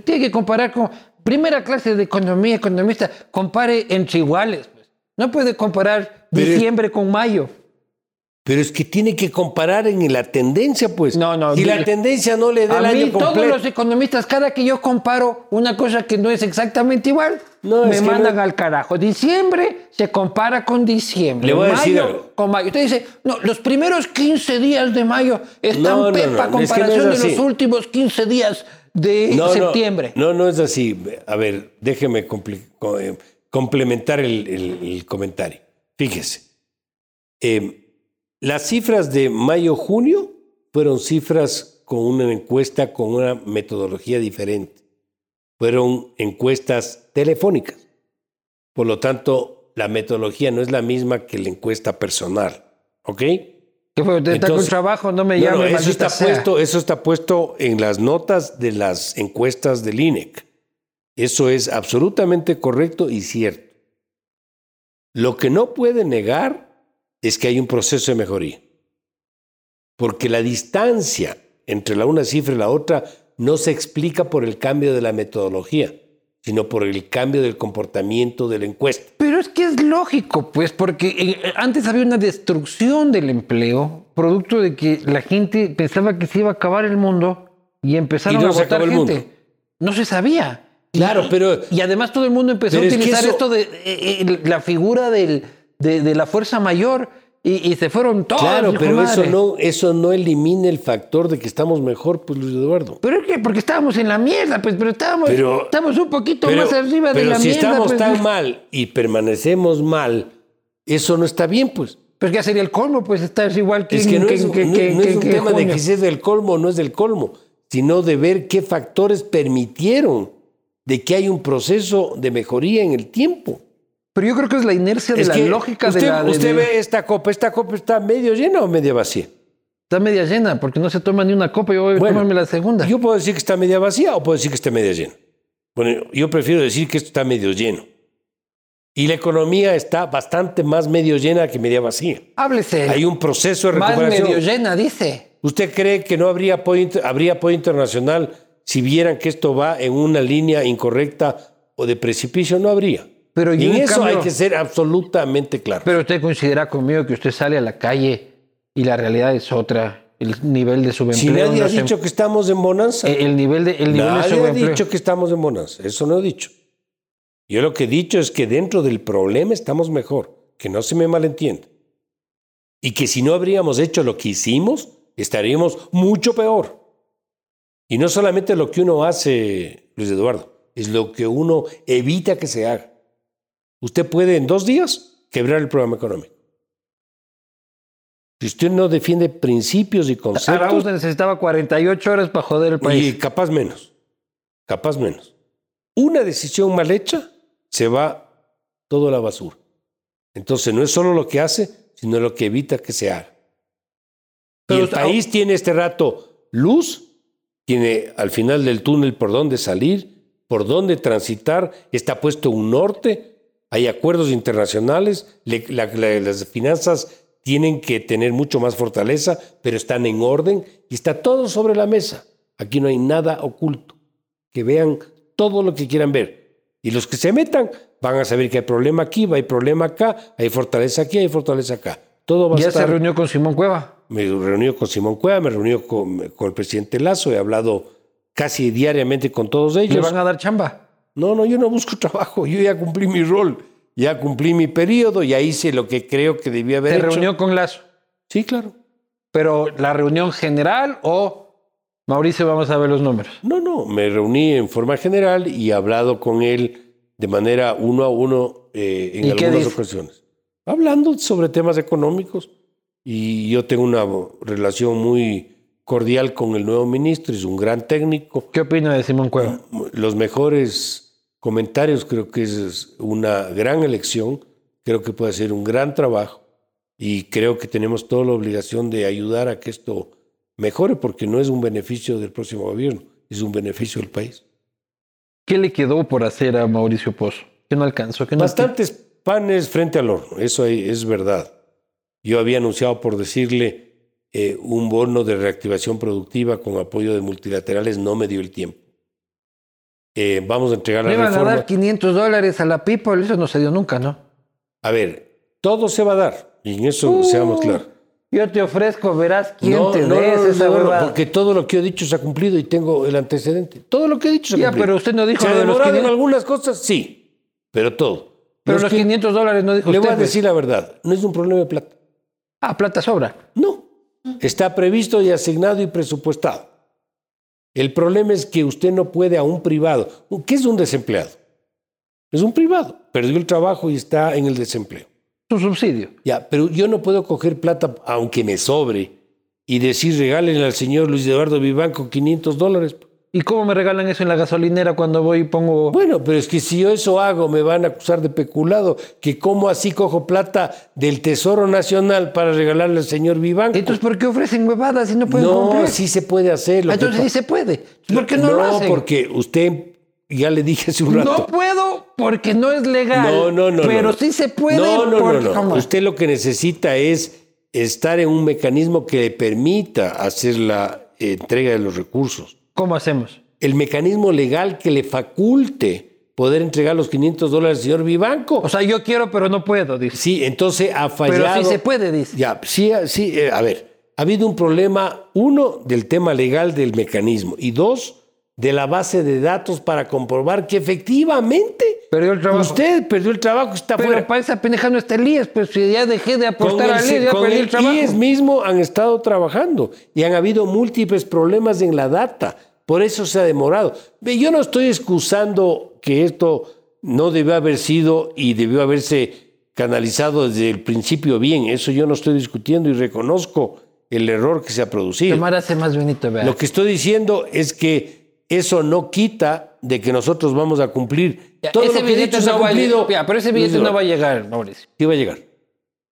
tiene que comparar con primera clase de economía, economista. Compare entre iguales. pues. No puede comparar Pero es- diciembre con mayo. Pero es que tiene que comparar en la tendencia, pues. No, no, Si la tendencia no le da el A mí, año todos completo. los economistas, cada que yo comparo una cosa que no es exactamente igual, No, me mandan no- al carajo. Diciembre se compara con diciembre. Le voy a mayo decir algo. con mayo. Usted dice, no, los primeros 15 días de mayo están No, pepa a es que comparación de los últimos 15 días de septiembre. No, no, es así. A ver, déjeme eh, complementar el, el- el comentario. Fíjese. Eh, las cifras de mayo-junio fueron cifras con una encuesta con una metodología diferente. Fueron encuestas telefónicas. Por lo tanto, la metodología no es la misma que la encuesta personal. ¿Ok? Entonces- trabajo, no me No, llame. no, eso, está puesto, eso está puesto en las notas de las encuestas del INEC. Eso es absolutamente correcto y cierto. Lo que no puede negar es que hay un proceso de mejoría. Porque la distancia entre la una cifra y la otra no se explica por el cambio de la metodología, sino por el cambio del comportamiento de la encuesta. Pero es que es lógico, pues, porque eh, antes había una destrucción del empleo, producto de que la gente pensaba que se iba a acabar el mundo y empezaron Y no a votar gente. mundo. No se sabía. Claro, Y- pero- Y además todo el mundo empezó a pero es que utilizar eso- esto de eh, eh, la figura del, de, de la fuerza mayor y, y se fueron todos. Claro, pero eso no, eso no elimina el factor de que estamos mejor, pues Luis Eduardo. Pero es que porque estábamos en la mierda, pues, pero estábamos, Pero- estamos un poquito Pero, más arriba de pero la si mierda. estamos pues, tan mal y permanecemos mal, eso no está bien, pues. Pues ya sería el colmo, pues estar igual que Es que no es, que- no- que- no es que- un tema de que si es del colmo o no es del colmo, sino de ver qué factores permitieron de que hay un proceso de mejoría en el tiempo. Pero yo creo que es la inercia de la lógica usted, de la. de- usted ve esta copa, ¿esta copa está medio llena o medio vacía? está media llena porque no se toma ni una copa yo voy a Bueno, tomarme la segunda. Yo puedo decir que está media vacía o puedo decir que está media llena. Bueno, yo prefiero decir que esto está medio lleno. Y la economía está bastante más medio llena que media vacía. Háblese. Hay un proceso de Más recuperación. medio llena, dice. ¿Usted cree que no habría apoyo, habría apoyo internacional si vieran que esto va en una línea incorrecta o de precipicio? No habría. Pero y en eso cambio- hay que ser absolutamente claro. Pero usted considera conmigo que usted sale a la calle y la realidad es otra. El nivel de si subempleo. nadie ha no dicho que estamos en bonanza. Eh, el nivel de, el nivel de Nadie ha subempleo. dicho que estamos en bonanza. Eso no he dicho. Yo lo que he dicho es que dentro del problema estamos mejor. Que no se me malentienda. Y que si no habríamos hecho lo que hicimos, estaríamos mucho peor. Y no solamente lo que uno hace, Luis Eduardo, es lo que uno evita que se haga. Usted puede en dos días quebrar el programa económico. Si usted no defiende principios y Ahora conceptos, usted necesitaba 48 horas para joder el país. y capaz menos, capaz menos. Una decisión mal hecha se va todo a la basura. Entonces no es solo lo que hace, sino lo que evita que se haga. Pero y el país tiene este rato luz, tiene al final del túnel por dónde salir, por dónde transitar, está puesto un norte, hay acuerdos internacionales, le- la- la- las finanzas tienen que tener mucho más fortaleza, pero están en orden y está todo sobre la mesa. Aquí no hay nada oculto. Que vean todo lo que quieran ver. Y los que se metan van a saber que hay problema aquí, hay problema acá, hay fortaleza aquí, hay fortaleza acá. Todo va a ya se estar reunió con Simón Cueva. me reunido con Simón Cueva, me reunido con, con el presidente Lazo, he hablado casi diariamente con todos Le ellos. van a dar chamba. No, no, yo no busco trabajo, yo ya cumplí mi rol, ya cumplí mi periodo, ya hice lo que creo que debía haber hecho. reunió con Lazo. Sí, claro. Pero la reunión general o Mauricio, vamos a ver los números. No, no, me reuní en forma general y he hablado con él de manera uno a uno eh, en ¿Y qué algunas ocasiones. Hablando sobre temas económicos y yo tengo una relación muy cordial con el nuevo ministro, es un gran técnico. ¿Qué opina de Simón Cueva? los mejores comentarios, creo que es una gran elección, creo que puede ser un gran trabajo y creo que tenemos toda la obligación de ayudar a que esto mejore porque no es un beneficio del próximo gobierno, es un beneficio del país. ¿Qué le quedó por hacer a Mauricio Pozo? ¿Qué no alcanzó? ¿Qué no Bastantes panes frente al horno, eso es verdad. Yo había anunciado por decirle eh, un bono de reactivación productiva con apoyo de multilaterales, no me dio el tiempo. Eh, vamos a entregar la iban a reforma. dar 500 dólares a la people, eso no se dio nunca, ¿no? A ver, todo se va a dar, y en eso Uh, seamos claros. Yo te ofrezco, verás quién No, te no, des no, no, esa huevada. porque todo lo que he dicho se ha cumplido y tengo el antecedente. Todo lo que he dicho se ha Ya, cumplido. pero usted no dijo ¿Se ha lo de los demorado en 500. algunas cosas? Sí, pero todo. Pero Los los que- 500 dólares no dijo Le usted. voy a pues. decir la verdad, no es un problema de plata. Ah, plata sobra. No, está previsto y asignado y presupuestado. El problema es que usted no puede a un privado. ¿Qué es un desempleado? Es un privado. Perdió el trabajo y está en el desempleo. Su subsidio. Ya, pero yo no puedo coger plata, aunque me sobre, y decir regálenle al señor Luis Eduardo Vivanco 500 dólares. ¿Y cómo me regalan eso en la gasolinera cuando voy y pongo... Bueno, pero es que si yo eso hago, me van a acusar de peculado, que cómo así cojo plata del Tesoro Nacional para regalarle al señor Vivanco. Entonces, ¿por qué ofrecen huevadas si no pueden no, cumplir? sí se puede hacer. lo Entonces sí se puede. ¿Por qué no, lo hacen? porque usted, ya le dije hace un rato. No puedo porque no es legal. No, no, no. Pero no. sí se puede. No, no, no, porque- no. ¿Cómo? Usted lo que necesita es estar en un mecanismo que le permita hacer la entrega de los recursos. ¿Cómo hacemos? El mecanismo legal que le faculte poder entregar los 500 dólares al señor Vivanco. O sea, yo quiero, pero no puedo, dice. sí, entonces ha fallado. Pero sí se puede, dice. Ya, sí, sí, eh, a ver, ha habido un problema, uno, del tema legal del mecanismo y dos, de la base de datos para comprobar que efectivamente Perdió el trabajo. usted perdió el trabajo, está Pero fuera. para esa pendeja no está el IES, pues si ya dejé de apostar el, al IES, ya con perdí el el trabajo. IES mismo han estado trabajando y han habido múltiples problemas en la data. Por eso se ha demorado. Yo no estoy excusando que esto no debió haber sido y debió haberse canalizado desde el principio bien. Eso yo no estoy discutiendo y reconozco el error que se ha producido. Tomar hace más bonito, vea. Lo que estoy diciendo es que eso no quita de que nosotros vamos a cumplir Ya, todo ese lo que billete dicho se ha no cumplido. Ya, pero ese billete no va a llegar, Mauricio. Sí va a llegar.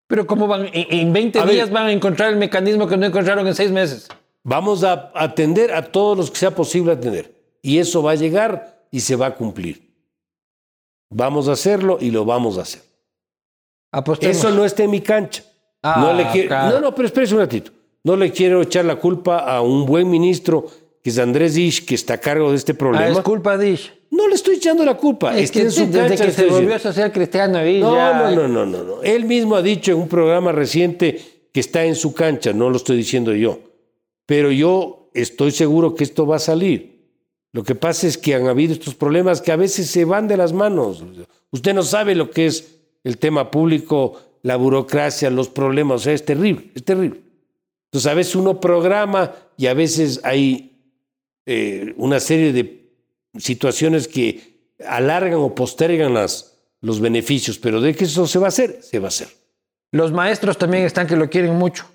Pero ¿cómo van? En, en 20 A ver. días van a encontrar el mecanismo que no encontraron en seis meses. Vamos a atender a todos los que sea posible atender. Y eso va a llegar y se va a cumplir. Vamos a hacerlo y lo vamos a hacer. Apostemos. Eso no está en mi cancha. Ah, no, le quiero- claro. no, no, pero espérese un ratito. No le quiero echar la culpa a un buen ministro, que es Andrés Isch, que está a cargo de este Ah, problema. es culpa de Ish. No le estoy echando la culpa. Es está que en su desde cancha, que se volvió diciendo. social cristiano Ish No, ya- no, no, no, no, no. Él mismo ha dicho en un programa reciente que está en su cancha, no lo estoy diciendo yo. Pero yo estoy seguro que esto va a salir. Lo que pasa es que han habido estos problemas que a veces se van de las manos. Usted no sabe lo que es el tema público, la burocracia, los problemas. O sea, es terrible, es terrible. Entonces, a veces uno programa y a veces hay eh, una serie de situaciones que alargan o postergan las, los beneficios, pero de que eso se va a hacer, se va a hacer. Los maestros también están que lo quieren mucho.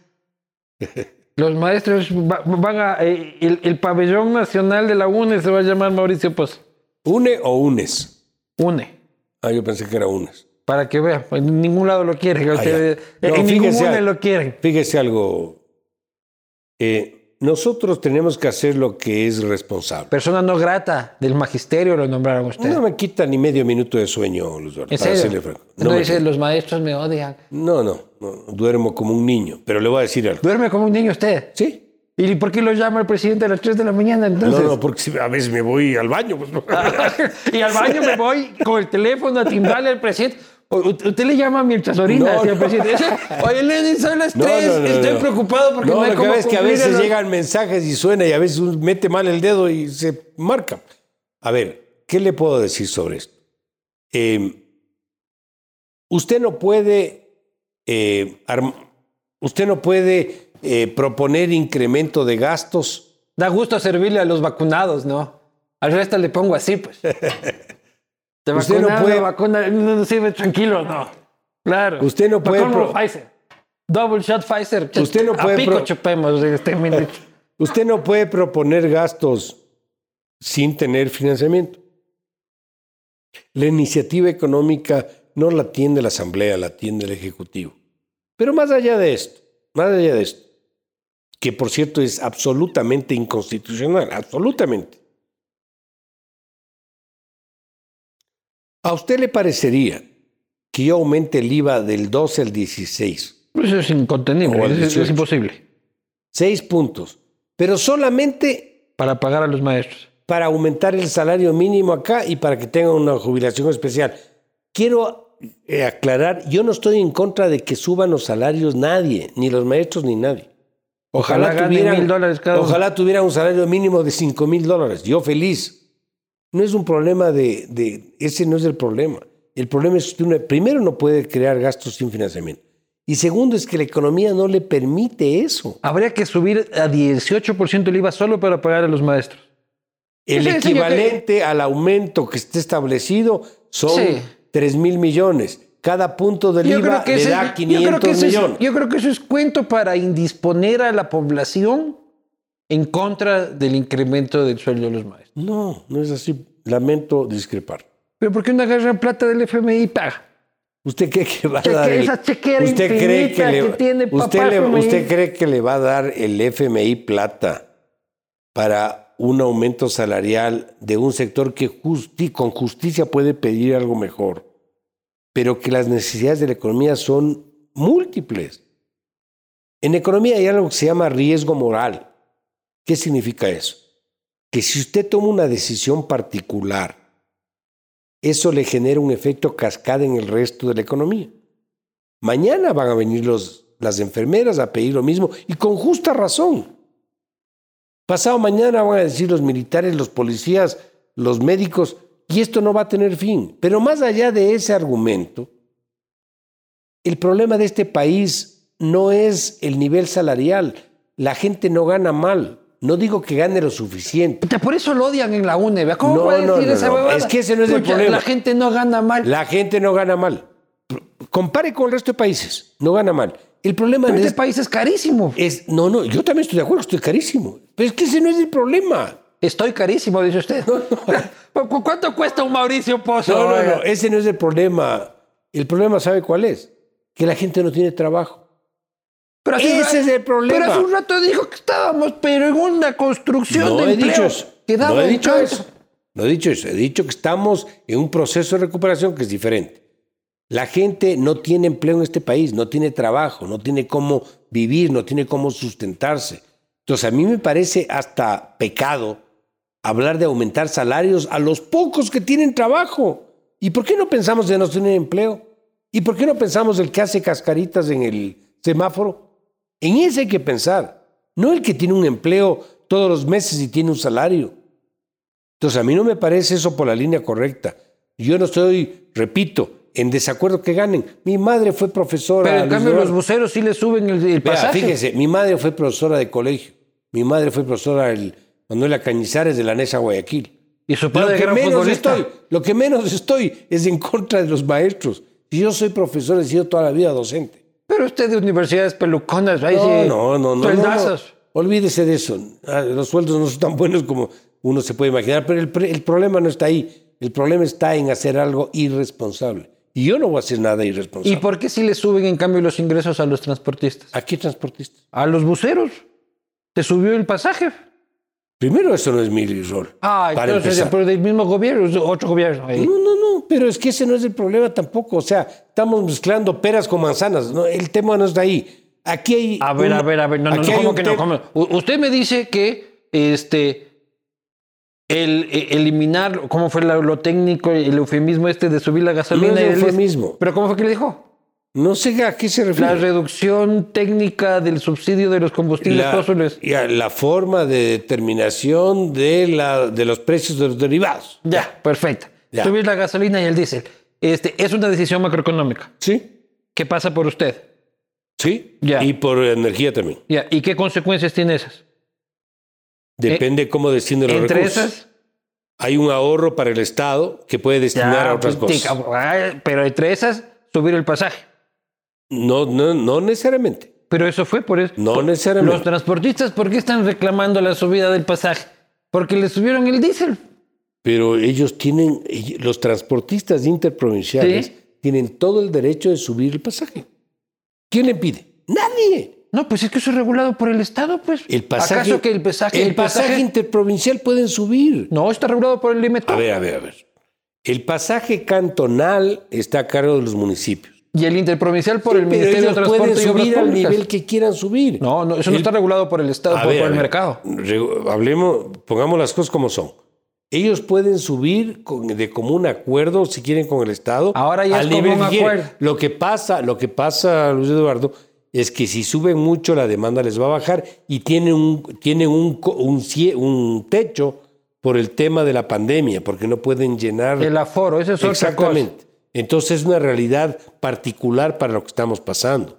Los maestros va- van a... eh, el, el pabellón nacional de la UNE se va a llamar Mauricio Pozo. ¿Une o unes? UNE. Ah, yo pensé que era unes. Para que vean, en ningún lado lo quieren. Ah. No, en ningún UNE lo quieren. Fíjese algo. Eh, nosotros tenemos que hacer lo que es responsable. Persona no grata del magisterio lo nombraron ustedes. No me quita ni medio minuto de sueño, Luz Eduardo, ¿En para serio? franco. No, No dice, los maestros me odian. no, no, no, duermo como un niño, pero le voy a decir algo. Duerme como un niño usted. ¿Sí? ¿Y por qué lo llama el presidente a las 3 de la mañana entonces? No, no, porque a veces me voy al baño. pues, y al baño me voy con el teléfono a timbrarle al presidente. Usted le llama mientras orina No, al no. presidente. Oye, Lenin, son las No, 3. no, no, Estoy preocupado porque no, hay lo que ves es que a veces los- llegan mensajes y suena y a veces mete mal el dedo y se marca. A ver, ¿qué le puedo decir sobre esto? Eh, usted no puede, eh, usted no puede eh, proponer incremento de gastos. Da gusto servirle a los vacunados, ¿no? Al resto le pongo así, pues. Te Usted no puede- vacuna no, sirve tranquilo, no. Claro. Usted no puede pro- Pfizer. Double shot Pfizer. Usted no puede A pico pro- chupemos este. Usted no puede proponer gastos sin tener financiamiento. La iniciativa económica no la tiene la Asamblea, la tiene el Ejecutivo. Pero más allá de esto, más allá de esto, que por cierto es absolutamente inconstitucional, absolutamente. ¿A usted le parecería que yo aumente el IVA del 12 al 16? Eso es incontenible, es- es, 18. imposible. Seis puntos. Pero solamente Para pagar a los maestros. para aumentar el salario mínimo acá y para que tengan una jubilación especial. Quiero eh, aclarar, yo no estoy en contra de que suban los salarios nadie, ni los maestros ni nadie. Ojalá ganen mil dólares cada ojalá tuvieran un salario mínimo de cinco mil dólares. Yo feliz. No es un problema de, de- ese no es el problema. El problema es que uno, primero no puede crear gastos sin financiamiento. Y segundo es que la economía no le permite eso. Habría que subir a 18% el IVA solo para pagar a los maestros. El Sí, sí, yo equivalente al aumento que esté establecido son Sí. 3 mil millones. Cada punto del Yo IVA le ese- da yo creo 500 que eso es- millones. yo creo que eso es cuento para indisponer a la población en contra del incremento del sueldo de los maestros. No, no es así. Lamento discrepar. Pero ¿por qué no agarran plata del FMI y paga? ¿Usted cree que va a dar el- usted cree que, le, que tiene papá usted, le- usted cree que le va a dar el FMI plata para un aumento salarial de un sector que justi- con justicia puede pedir algo mejor, pero que las necesidades de la economía son múltiples. En economía hay algo que se llama riesgo moral. ¿Qué significa eso? Que si usted toma una decisión particular, eso le genera un efecto cascada en el resto de la economía. Mañana van a venir los, las enfermeras a pedir lo mismo y con justa razón. Pasado mañana van a decir los militares, los policías, los médicos, y esto no va a tener fin. Pero más allá de ese argumento, el problema de este país no es el nivel salarial. La gente no gana mal. No digo que gane lo suficiente. Por eso lo odian en la UNE. ¿Cómo No, decir no, esa huevada? Es que ese no es el problema. La gente no gana mal. La gente no gana mal. Compare con el resto de países. No gana mal. El problema Pero este es, país es carísimo. es- No, no, yo también estoy de acuerdo, estoy carísimo. Pero es que ese no es el problema. Estoy carísimo, dice usted. ¿Cu- ¿Cuánto cuesta un Mauricio Pozo? No, no, no, ese no es el problema. El problema, ¿sabe cuál es? que la gente no tiene trabajo. Pero Ese rato- es el problema. Pero hace un rato dijo que estábamos, pero en una construcción No de he dicho empleo eso. que No he dicho eso. No he dicho eso. He dicho que estamos en un proceso de recuperación que es diferente. La gente no tiene empleo en este país, no tiene trabajo, no tiene cómo vivir, no tiene cómo sustentarse. Entonces a mí me parece hasta pecado hablar de aumentar salarios a los pocos que tienen trabajo. ¿Y por qué no pensamos en no tener empleo? ¿Y por qué no pensamos el que hace cascaritas en el semáforo? En ese hay que pensar, no el que tiene un empleo todos los meses y tiene un salario. Entonces a mí no me parece eso por la línea correcta. Yo no estoy, repito, en desacuerdo que ganen. Mi madre fue profesora. Pero en cambio los buceros sí le suben el, el Vea, pasaje. fíjese, mi madre fue profesora de colegio. Mi madre fue profesora del Manuela Cañizares de la NESA Guayaquil. Y su Lo padre que, era menos futbolista. estoy, lo que menos estoy es en contra de los maestros. Yo soy profesor, he sido toda la vida docente. Pero usted de universidades peluconas, ahí No, sí, no, no, no, no. Olvídese de eso. Ah, Los sueldos no son tan buenos como uno se puede imaginar, pero el, el problema no está ahí. El problema está en hacer algo irresponsable. Y yo no voy a hacer nada irresponsable. ¿Y por qué si le suben en cambio los ingresos a los transportistas? ¿A qué transportistas? A los buceros. ¿Te subió el pasaje? Primero, eso no es mi rol. Ah, entonces, empezar. pero del mismo gobierno, otro gobierno. ahí. No, no, no, pero es que ese no es el problema tampoco. O sea, estamos mezclando peras con manzanas. ¿no? El tema no está ahí. Aquí hay. A ver, a ver, a ver. No, no, no, ¿cómo que no? ¿Cómo? Usted me dice que este el e- eliminar, ¿cómo fue lo técnico, el eufemismo este de subir la gasolina? No es eufemismo. ¿Pero cómo fue que le dijo? No sé a qué se La refiere. reducción técnica del subsidio de los combustibles la, fósiles. la forma de determinación de, la, de los precios de los derivados. Ya, perfecto. Ya. Subir la gasolina y el diésel. Este, es una decisión macroeconómica. ¿Sí? ¿Qué pasa por usted? Sí. Ya. Y por energía también. Ya, ¿Y qué consecuencias tiene esas? Depende cómo destine los Entre recursos. esas. Hay un ahorro para el Estado que puede destinar Ya, a otras pues, cosas. Pero entre esas, subir el pasaje. No, no, no necesariamente. Pero eso fue por eso. No por- necesariamente. Los transportistas, ¿por qué están reclamando la subida del pasaje? Porque le subieron el diésel. Pero ellos tienen, los transportistas interprovinciales Sí. tienen todo el derecho de subir el pasaje. ¿Quién le pide? Nadie. No, pues es que eso es regulado por el Estado, pues. El pasaje, ¿Acaso que el pasaje... el pasaje interprovincial pueden subir. No, está regulado por el límite. A ver, a ver, a ver. El pasaje cantonal está a cargo de los municipios. Y el interprovincial por Sí, el Ministerio de ellos Transporte pueden y Obras subir al Públicas. nivel que quieran subir. No, no, eso no está regulado por el Estado, por, ver, por a el mercado. Hablemos, pongamos las cosas como son. Ellos pueden subir con- de común acuerdo, si quieren, con el Estado. Ahora ya al es nivel común que quieren. acuerdo. Lo que pasa, lo que pasa, Luis Eduardo, es que si suben mucho, la demanda les va a bajar y tienen un, tienen un, co- un, un techo por el tema de la pandemia, porque no pueden llenar. El aforo, eso es otra cosa. Entonces es una realidad particular para lo que estamos pasando.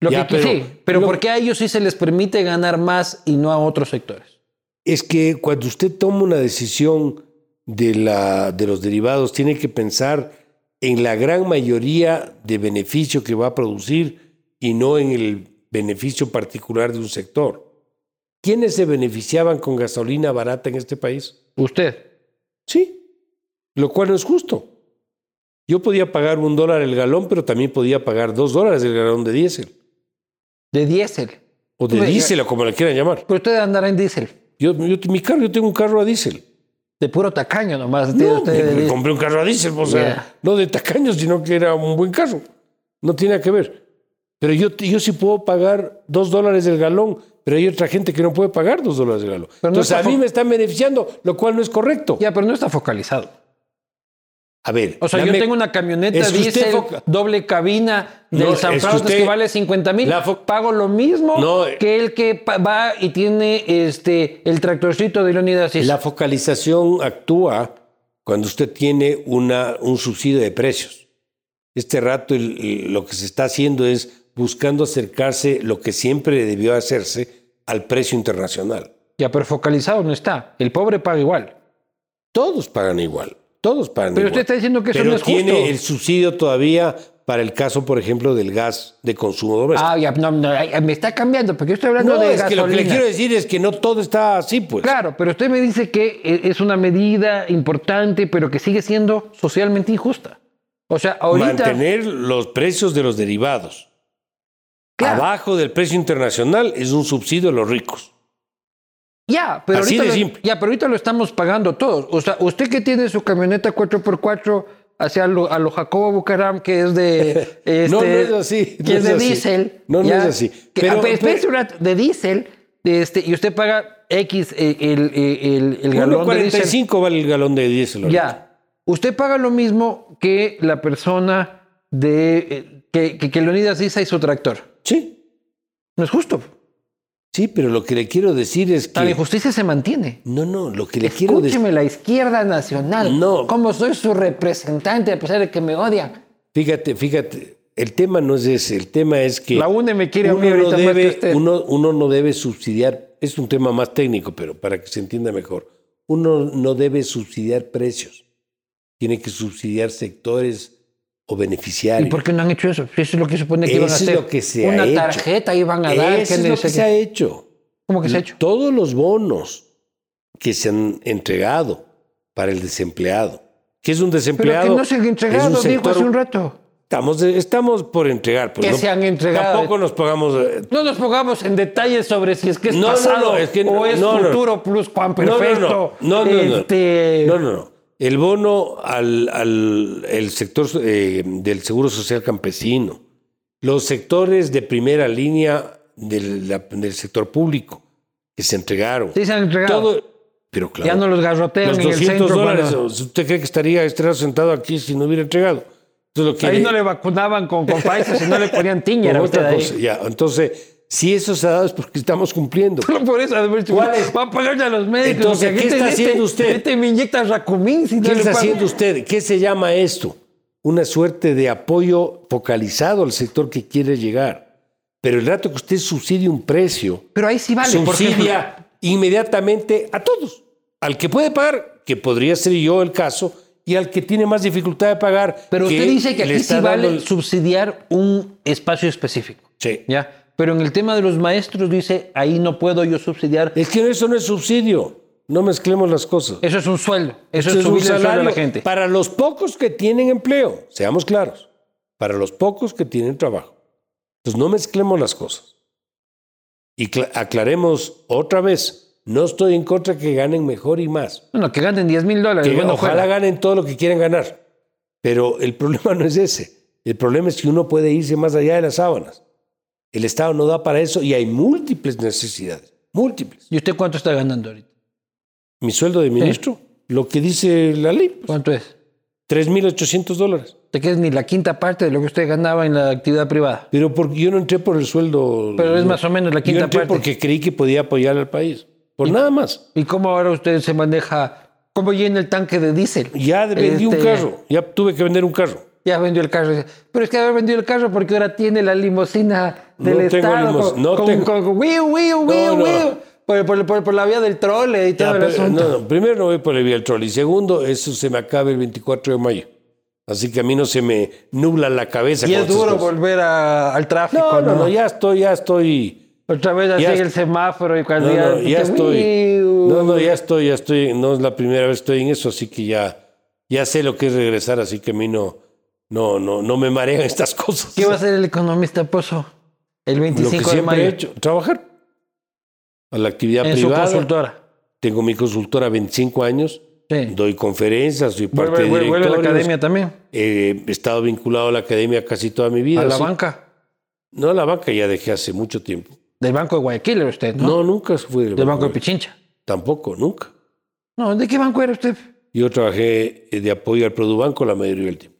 Lo Ya, que pero- sí, pero lo- ¿por qué a ellos sí se les permite ganar más y no a otros sectores? es que cuando usted toma una decisión de, la, de los derivados, tiene que pensar en la gran mayoría de beneficio que va a producir y no en el beneficio particular de un sector. ¿Quiénes se beneficiaban con gasolina barata en este país? Usted. Sí, lo cual no es justo. Yo podía pagar un dólar el galón, pero también podía pagar dos dólares el galón de diésel. De diésel. O de Pues, diésel, o como le quieran llamar. Pero usted andará en diésel. Yo, yo- mi carro, yo tengo un carro a diésel. De puro tacaño nomás. No, usted me, compré un carro a diésel, o sea, no de tacaño, sino que era un buen carro. No tiene nada que ver. Pero yo, yo sí puedo pagar dos dólares el galón, pero hay otra gente que no puede pagar dos dólares el galón. Pero Entonces a mí me están beneficiando, lo cual no es correcto. Ya, pero no está focalizado. A ver. O sea, yo tengo una camioneta Es que diésel, doble cabina del No, San que Francisco que, usted- vale 50 mil. Pago lo mismo No, que el que va y tiene este el tractorcito de Leonidas. La focalización actúa cuando usted tiene una, un subsidio de precios. Este rato el- el- lo que se está haciendo es buscando acercarse lo que siempre debió hacerse al precio internacional. Ya, pero focalizado no está. El pobre paga igual. Todos pagan igual. Todos pagan Pero igual. usted está diciendo que eso Pero no es tiene justo. el subsidio todavía para el caso, por ejemplo, del gas de consumo doméstico. Ah, ya, no, no, me está cambiando porque yo estoy hablando no, de es que lo que le gasolina. quiero decir es que no todo está así, pues. Claro, pero usted me dice que e- es una medida importante, pero que sigue siendo socialmente injusta. O sea, ahorita. Mantener los precios de los derivados Claro. abajo del precio internacional es un subsidio a los ricos. Ya, pero Así ahorita de lo, ya, pero ahorita lo estamos pagando todos. O sea, usted que tiene su camioneta 4x4 hacia lo, a lo Jacobo Bucaram, que es de. Este, No, no es así, Que es es de así. diésel. No, es así. que- Pero- ah, pero de diésel, este, y usted paga X eh, el, el, el galón de diésel. 1.45 vale el galón de diésel. ahorita. Ya. Usted paga lo mismo que la persona de. eh, que, que, que Leonidas dice y su tractor. Sí, No es justo. Sí, pero lo que le quiero decir es La que... injusticia se mantiene. No, no, lo que le quiero decir... Escúcheme, la izquierda nacional. No. Como soy su representante, a pesar de que me odian. Fíjate, fíjate, el tema no es ese, el tema es que... La UNE me quiere a mí uno, ahorita no más que usted. uno, uno no debe subsidiar, es un tema más técnico, pero para que se entienda mejor, uno no debe subsidiar precios, tiene que subsidiar sectores o ¿Y beneficiarios. por qué no han hecho eso? Eso es lo que se supone que iban a Eso es hacer. lo que se ha Una hecho. tarjeta iban a dar. Eso es no lo que qué. se ha hecho. ¿Cómo que se ha hecho? Todos los bonos que se han entregado para el desempleado, que es un Pero desempleado. que no se han entregado, dijo sector- hace un rato. Estamos, estamos por entregar. Pues Que se han entregado. Tampoco nos pongamos. eh, No nos pongamos en detalles sobre si es que es No, no, pasado no, es que o no, es no, no. futuro plus No, no, no. perfecto. No, no, no. Este, No, no, no. El bono al, al el sector eh, del seguro social campesino, los sectores de primera línea del, la- del sector público que se entregaron. Sí se han entregado. Todo, pero claro, Ya no los garrotean los en el 200 centro. dólares. ¿Usted cree que estaría sentado aquí si no hubiera entregado? Entonces, lo que Ahí no le vacunaban con, con Pfizer, si no le ponían tiña. Entonces, si eso se ha dado es porque estamos cumpliendo. Por eso, a ver, ¿Cuál es? va a pagarle a los médicos. Entonces, ¿qué está haciendo usted? Este me inyecta Racumín. Si ¿Qué está haciendo usted? ¿Qué se llama esto? Una suerte de apoyo focalizado al sector que quiere llegar. Pero el rato que usted subsidie un precio, Pero ahí sí vale. subsidia inmediatamente a todos. Al que puede pagar, que podría ser yo el caso, y al que tiene más dificultad de pagar. Pero usted dice que aquí sí vale el- subsidiar un espacio específico. Sí. ¿Ya? Pero en el tema de los maestros dice, ahí no puedo yo subsidiar. Es que eso no es subsidio. No mezclemos las cosas. Eso es un sueldo. Eso, Eso es un subirle el sueldo a la salario gente. Para los pocos que tienen empleo, seamos claros. Para los pocos que tienen trabajo. Entonces no mezclemos las cosas. Y cla- aclaremos otra vez. No estoy en contra que ganen mejor y más. Bueno, que ganen 10 mil dólares. Que bueno, ojalá fuera. ganen todo lo que quieren ganar. Pero el problema no es ese. El problema es que uno puede irse más allá de las sábanas. El Estado no da para eso y hay múltiples necesidades. Múltiples. ¿Y usted cuánto está ganando ahorita? Mi sueldo de ministro, lo que dice la ley, pues, ¿Cuánto es? 3.800 dólares. Te quedas ni la quinta parte de lo que usted ganaba en la actividad privada. Pero porque yo no entré por el sueldo. Pero es no. más o menos la Yo quinta entré parte. porque creí que podía apoyar al país. Por nada más. ¿Y cómo ahora usted se maneja? ¿Cómo llena el tanque de diésel? Ya vendí un Este, carro. Ya tuve que vender un carro. Ya vendió el carro. Pero es que haber vendido el carro porque ahora tiene la limusina del No Estado. con, no con, tengo- con- con- wiu, wiu, wiu, No. Por, por- por- por la vía del trole y todo Ya, el pero- asunto. no, no, primero no voy por el vía del troll. Y segundo, eso se me acaba el 24 de mayo. Así que a mí no se me nubla la cabeza. y es duro volver a- al tráfico. No, no, ¿no? ya estoy, ya estoy. Otra vez así ya el semáforo y cuando No, ya. no, ya estoy. No, no, ya estoy, ya estoy. No es la primera vez que estoy en eso, así que ya, ya sé lo que es regresar, así que a mí no, no, no, no me marean estas cosas. ¿Qué va a hacer el economista Pozo el lo 25 que de siempre mayo? he hecho, trabajar. A la actividad en su privada. consultora. Tengo mi consultora 25 años. Sí. Doy conferencias, soy parte Vuelve, de vuelve- vuelve a la academia también. Eh, he estado vinculado a la academia casi toda mi vida. A la banca. No, a la banca ya dejé hace mucho tiempo. Del Banco de Guayaquil era usted, ¿no? No, nunca fui del Del Banco de banco. Pichincha. Tampoco, nunca. No, ¿de qué banco era usted? Yo trabajé de apoyo al Produbanco la mayoría del tiempo.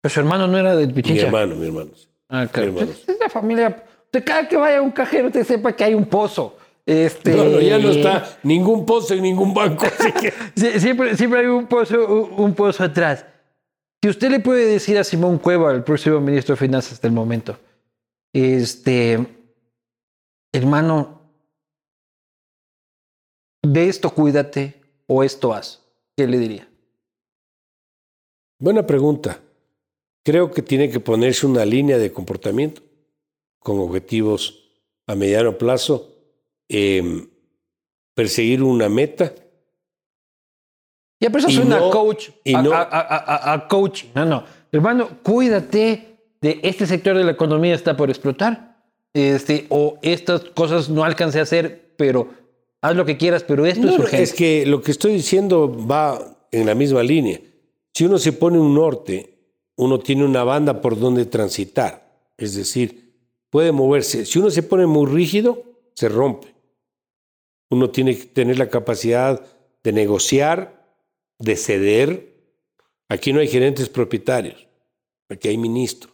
Pero su hermano no era del Mi Pichincha. hermano, mi hermano. Ah, claro. Mi hermano. Es la familia. Usted cada que vaya a un cajero, usted sepa que hay un pozo. Este, No, no, ya no está ningún pozo en ningún banco. así que- Sie- Siempre, siempre hay un pozo, un un pozo atrás. Si usted le puede decir a Simón Cueva, el próximo ministro de Finanzas hasta el momento, este, hermano, de esto cuídate o esto haz, ¿qué le diría? Buena pregunta. Creo que tiene que ponerse una línea de comportamiento con objetivos a mediano plazo, eh, perseguir una meta Ya, pero eso Y suena no- a coach. y a, no- a- a- a- a coach. No, no. Hermano, cuídate de este sector de la economía está por explotar. Este, o estas cosas no alcancé a hacer, pero haz lo que quieras, pero esto No, es urgente. es que lo que estoy diciendo va en la misma línea. Si uno se pone un norte, uno tiene una banda por donde transitar. Es decir, puede moverse. Si uno se pone muy rígido, se rompe. Uno tiene que tener la capacidad de negociar, de ceder. Aquí no hay gerentes propietarios, aquí hay ministros.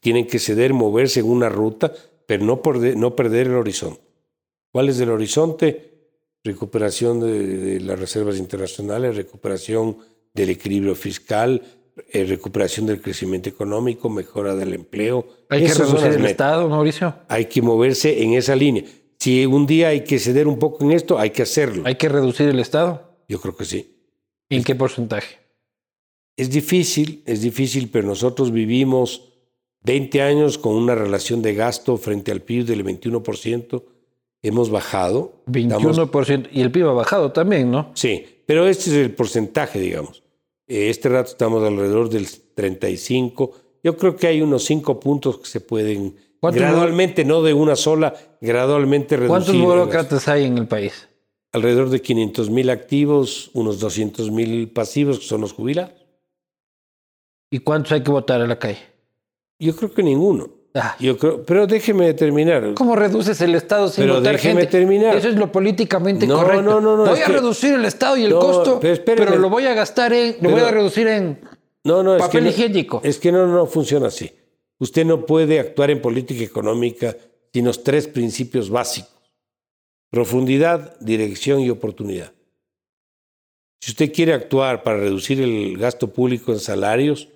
Tienen que ceder, moverse en una ruta, pero no, perde- no perder el horizonte. ¿Cuál es el horizonte? Recuperación de, de las reservas internacionales, recuperación del equilibrio fiscal, eh, recuperación del crecimiento económico, mejora del empleo. Hay que Esas reducir el metas. Estado, Mauricio. Hay que moverse en esa línea. Si un día hay que ceder un poco en esto, hay que hacerlo. Hay que reducir el Estado. Yo creo que sí. ¿En qué porcentaje? Es difícil, es difícil, pero nosotros vivimos 20 años con una relación de gasto frente al PIB del 21%. Hemos bajado. Estamos- 21%. Y el PIB ha bajado también, ¿no? Sí, pero este es el porcentaje, digamos. Eh, Este rato estamos alrededor del 35. Yo creo que hay unos 5 puntos que se pueden ¿Cuántos gradualmente, no de una sola, gradualmente reducir. ¿Cuántos burócratas hay en el país? Alrededor de 500 mil activos, unos 200 mil pasivos, que son los jubilados. ¿Y cuántos hay que votar a la calle? Yo creo que ninguno. Ah, Yo creo, pero déjeme terminar. ¿Cómo reduces el Estado sin Pero votar déjeme gente? terminar. Eso es lo políticamente No, correcto. no, no, no, voy es a que- reducir el Estado y el No, costo, pero lo voy a gastar en, lo voy a reducir en No, no, es papel que no- higiénico. Es que no, no funciona así. Usted no puede actuar en política económica sin los tres principios básicos. Profundidad, dirección y oportunidad. Si usted quiere actuar para reducir el gasto público en salarios,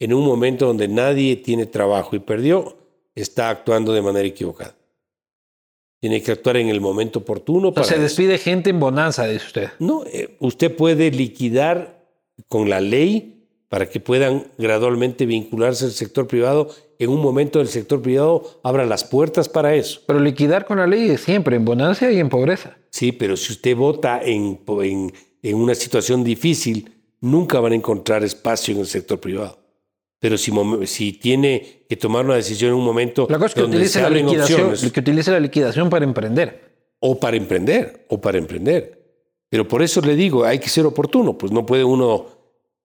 en un momento donde nadie tiene trabajo y perdió, está actuando de manera equivocada. Tiene que actuar en el momento oportuno O para se eso. despide gente en bonanza, dice usted. No, eh, usted puede liquidar con la ley para que puedan gradualmente vincularse al sector privado. En un momento el sector privado abra las puertas para eso. Pero liquidar con la ley es siempre en bonanza y en pobreza. Sí, pero si usted vota en, en una situación difícil, nunca van a encontrar espacio en el sector privado. Pero si, si tiene que tomar una decisión en un momento La cosa es que donde utilice se la abren liquidación, opciones, que utilice la liquidación para emprender. o para emprender, o para emprender. Pero por eso le digo, hay que ser oportuno, pues no puede uno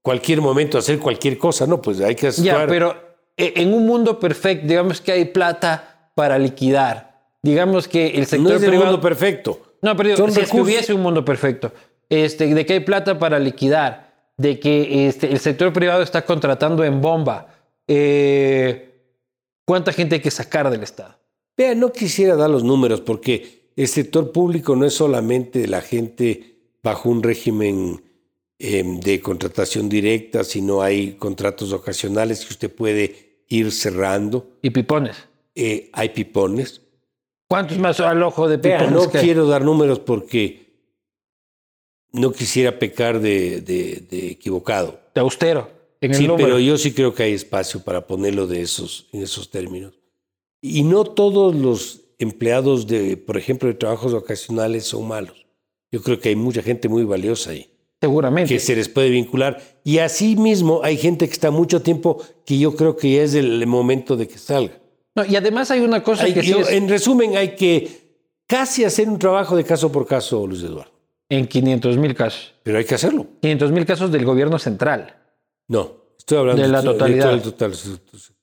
cualquier momento hacer cualquier cosa, no, pues hay que Ya, actuar. pero eh, en un mundo perfecto, digamos que hay plata para liquidar. Digamos que el sector no es el privado. mundo perfecto. No, pero digo, si es que hubiese un mundo perfecto, este, de que hay plata para liquidar, de que este, el sector privado está contratando en bomba, eh, ¿cuánta gente hay que sacar del Estado? Vea, no quisiera dar los números porque el sector público no es solamente la gente bajo un régimen eh, de contratación directa, sino hay contratos ocasionales que usted puede ir cerrando. Y pipones. Eh, hay pipones. ¿Cuántos más al ojo de Vea, pipones? no que hay? quiero dar números porque no quisiera pecar de, de- de equivocado. De austero. En Sí, pero yo sí creo que hay espacio para ponerlo de esos, en esos términos. Y no todos los empleados de, por ejemplo, de trabajos ocasionales son malos. Yo creo que hay mucha gente muy valiosa ahí, Seguramente. que se les puede vincular. Y así mismo hay gente que está mucho tiempo que yo creo que ya es el momento de que salga. No, y además hay una cosa Hay- que sí es En resumen, hay que casi hacer un trabajo de caso por caso, Luis Eduardo. En 500 mil casos. Pero hay que hacerlo. 500 mil casos del gobierno central. No, estoy hablando De la todo totalidad. total.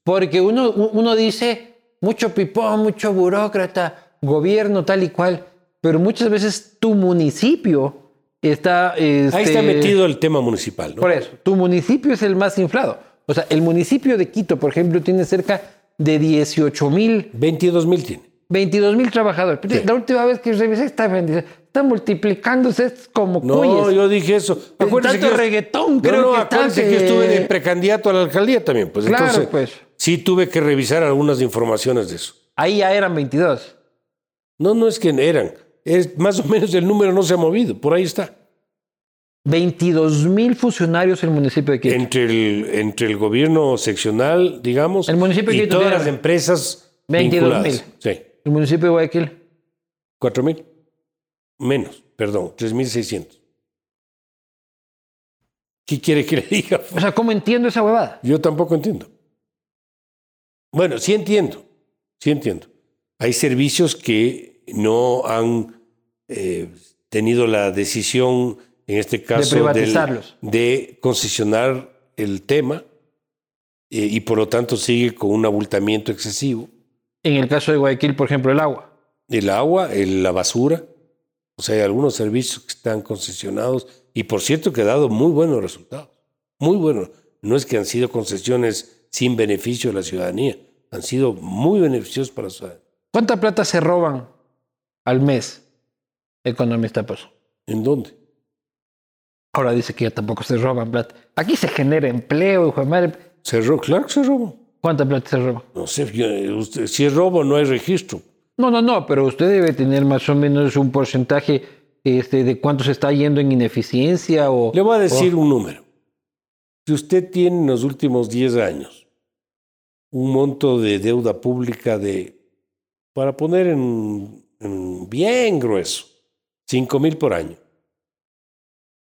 Porque uno, uno dice mucho pipón, mucho burócrata, gobierno tal y cual, pero muchas veces tu municipio está... Ahí este, está metido el tema municipal, ¿no? Por eso, tu municipio es el más inflado. O sea, el municipio de Quito, por ejemplo, tiene cerca de 18 mil, 22 mil tiene. 22 mil trabajadores. Sí. La última vez que revisé está, bendición, está multiplicándose es como No, cuyes. yo dije eso. Acuérdese tanto que yo- reggaetón, No, creo no, que acuérdese está que que- estuve de precandidato a la alcaldía también. Pues Claro, entonces, pues. sí tuve que revisar algunas informaciones de eso. Ahí ya eran 22. No, no es que eran. Es más o menos el número no se ha movido. Por ahí está. 22 mil funcionarios en el municipio de Quito. Entre el, entre el gobierno seccional, digamos, El municipio de y Quito todas tiene las empresas 22.000. vinculadas. Sí, El municipio de Guayaquil. 4 mil. Menos, perdón, 3.600. ¿Qué quiere que le diga? O sea, ¿cómo entiendo esa huevada? Yo tampoco entiendo. Bueno, sí entiendo, sí entiendo. Hay servicios que no han eh, tenido la decisión, en este caso, De del- privatizarlos. de concesionar el tema eh, y por lo tanto sigue con un abultamiento excesivo. En el caso de Guayaquil, por ejemplo, el agua. El agua, el- la basura, o sea, hay algunos servicios que están concesionados y por cierto que ha dado muy buenos resultados, muy buenos. No es que han sido concesiones sin beneficio de la ciudadanía, han sido muy beneficiosos para la ciudadanía. ¿Cuánta plata se roban al mes? Economista Pozo. ¿En dónde? Ahora dice que ya tampoco se roban plata. Aquí se genera empleo, hijo de madre. ¿Se ro- Claro que se robó. ¿Cuánta plata se roba? No sé, yo- usted- si es robo no hay registro. No, no, no, pero usted debe tener más o menos un porcentaje este, de cuánto se está yendo en ineficiencia o... Le voy a decir un número. Si usted tiene en los últimos 10 años un monto de deuda pública de, para poner en, en bien grueso, 5 mil por año,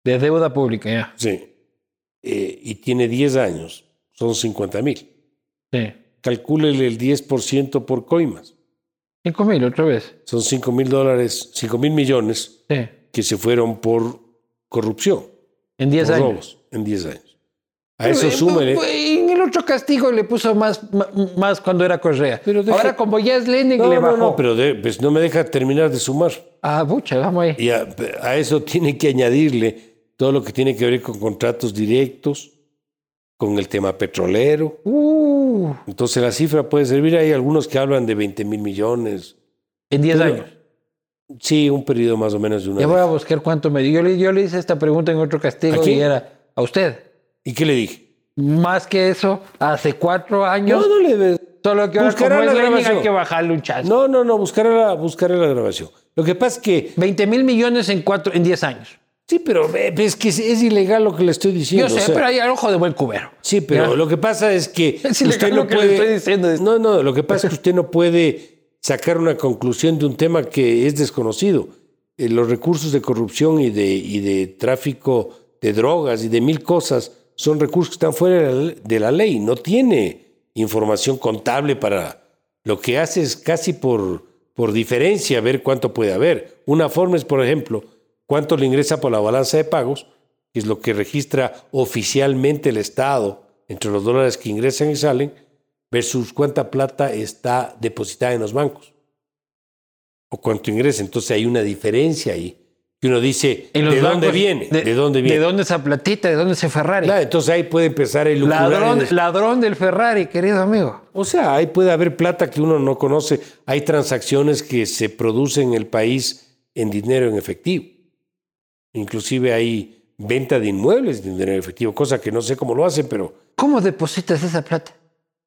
De deuda pública, ya. sí, eh, y tiene 10 años, son 50 mil. Sí. Calcúlele el 10% por coimas. Cinco mil, otra vez. Son 5 mil dólares, 5 mil millones Sí. que se fueron por corrupción, En 10 por años. robos, en 10 años. A eso Eh, súmele. eh, En el otro castigo le puso más, más cuando era Correa. Pero deja- Ahora, como ya es Lenin, No, le no, bajó. no, pero de- pues no me deja terminar de sumar. Ah, bucha, vamos ahí. Y a, a eso tiene que añadirle todo lo que tiene que ver con contratos directos, con el tema petrolero. Uh, Entonces la cifra puede servir. Hay algunos que hablan de 20 mil millones. en 10 Pero- años. Sí, un periodo más o menos de una Ya voy a buscar cuánto me dio. Yo le, yo le hice esta pregunta en otro castigo y era a usted. ¿Y qué le dije? Más que eso, hace cuatro años, No, no le ves. solo que ahora buscará como es la Lenin hay grabación. que bajarle un chasco. No, no, no, buscaré la, buscaré la grabación. Lo que pasa es que. 20 mil millones en, cuatro, en 10 años. Sí, pero eh, es que es, es ilegal lo que le estoy diciendo. Yo sé, o sea, pero hay al ojo de buen cubero. Sí, pero Ya. lo que pasa es que Es ilegal usted lo no que le puede. estoy diciendo. No, no, lo que pasa es que usted no puede sacar una conclusión de un tema que es desconocido. Eh, los recursos de corrupción y de, y de tráfico de drogas y de mil cosas son recursos que están fuera de la, de la ley. No tiene información contable para. Lo que hace es casi por, por diferencia ver cuánto puede haber. Una forma es, por ejemplo, cuánto le ingresa por la balanza de pagos, que es lo que registra oficialmente el Estado entre los dólares que ingresan y salen, versus cuánta plata está depositada en los bancos. O cuánto ingresa. Entonces hay una diferencia ahí. Que uno dice, ¿de dónde viene? ¿De, dónde viene? ¿De dónde esa platita? ¿De dónde ese Ferrari? Claro, entonces ahí puede empezar a elucubrar. ladrón, el- ladrón del Ferrari, querido amigo. O sea, ahí puede haber plata que uno no conoce. Hay transacciones que se producen en el país en dinero en efectivo. Inclusive hay venta de inmuebles de dinero efectivo, cosa que no sé cómo lo hacen, pero ¿Cómo depositas esa plata?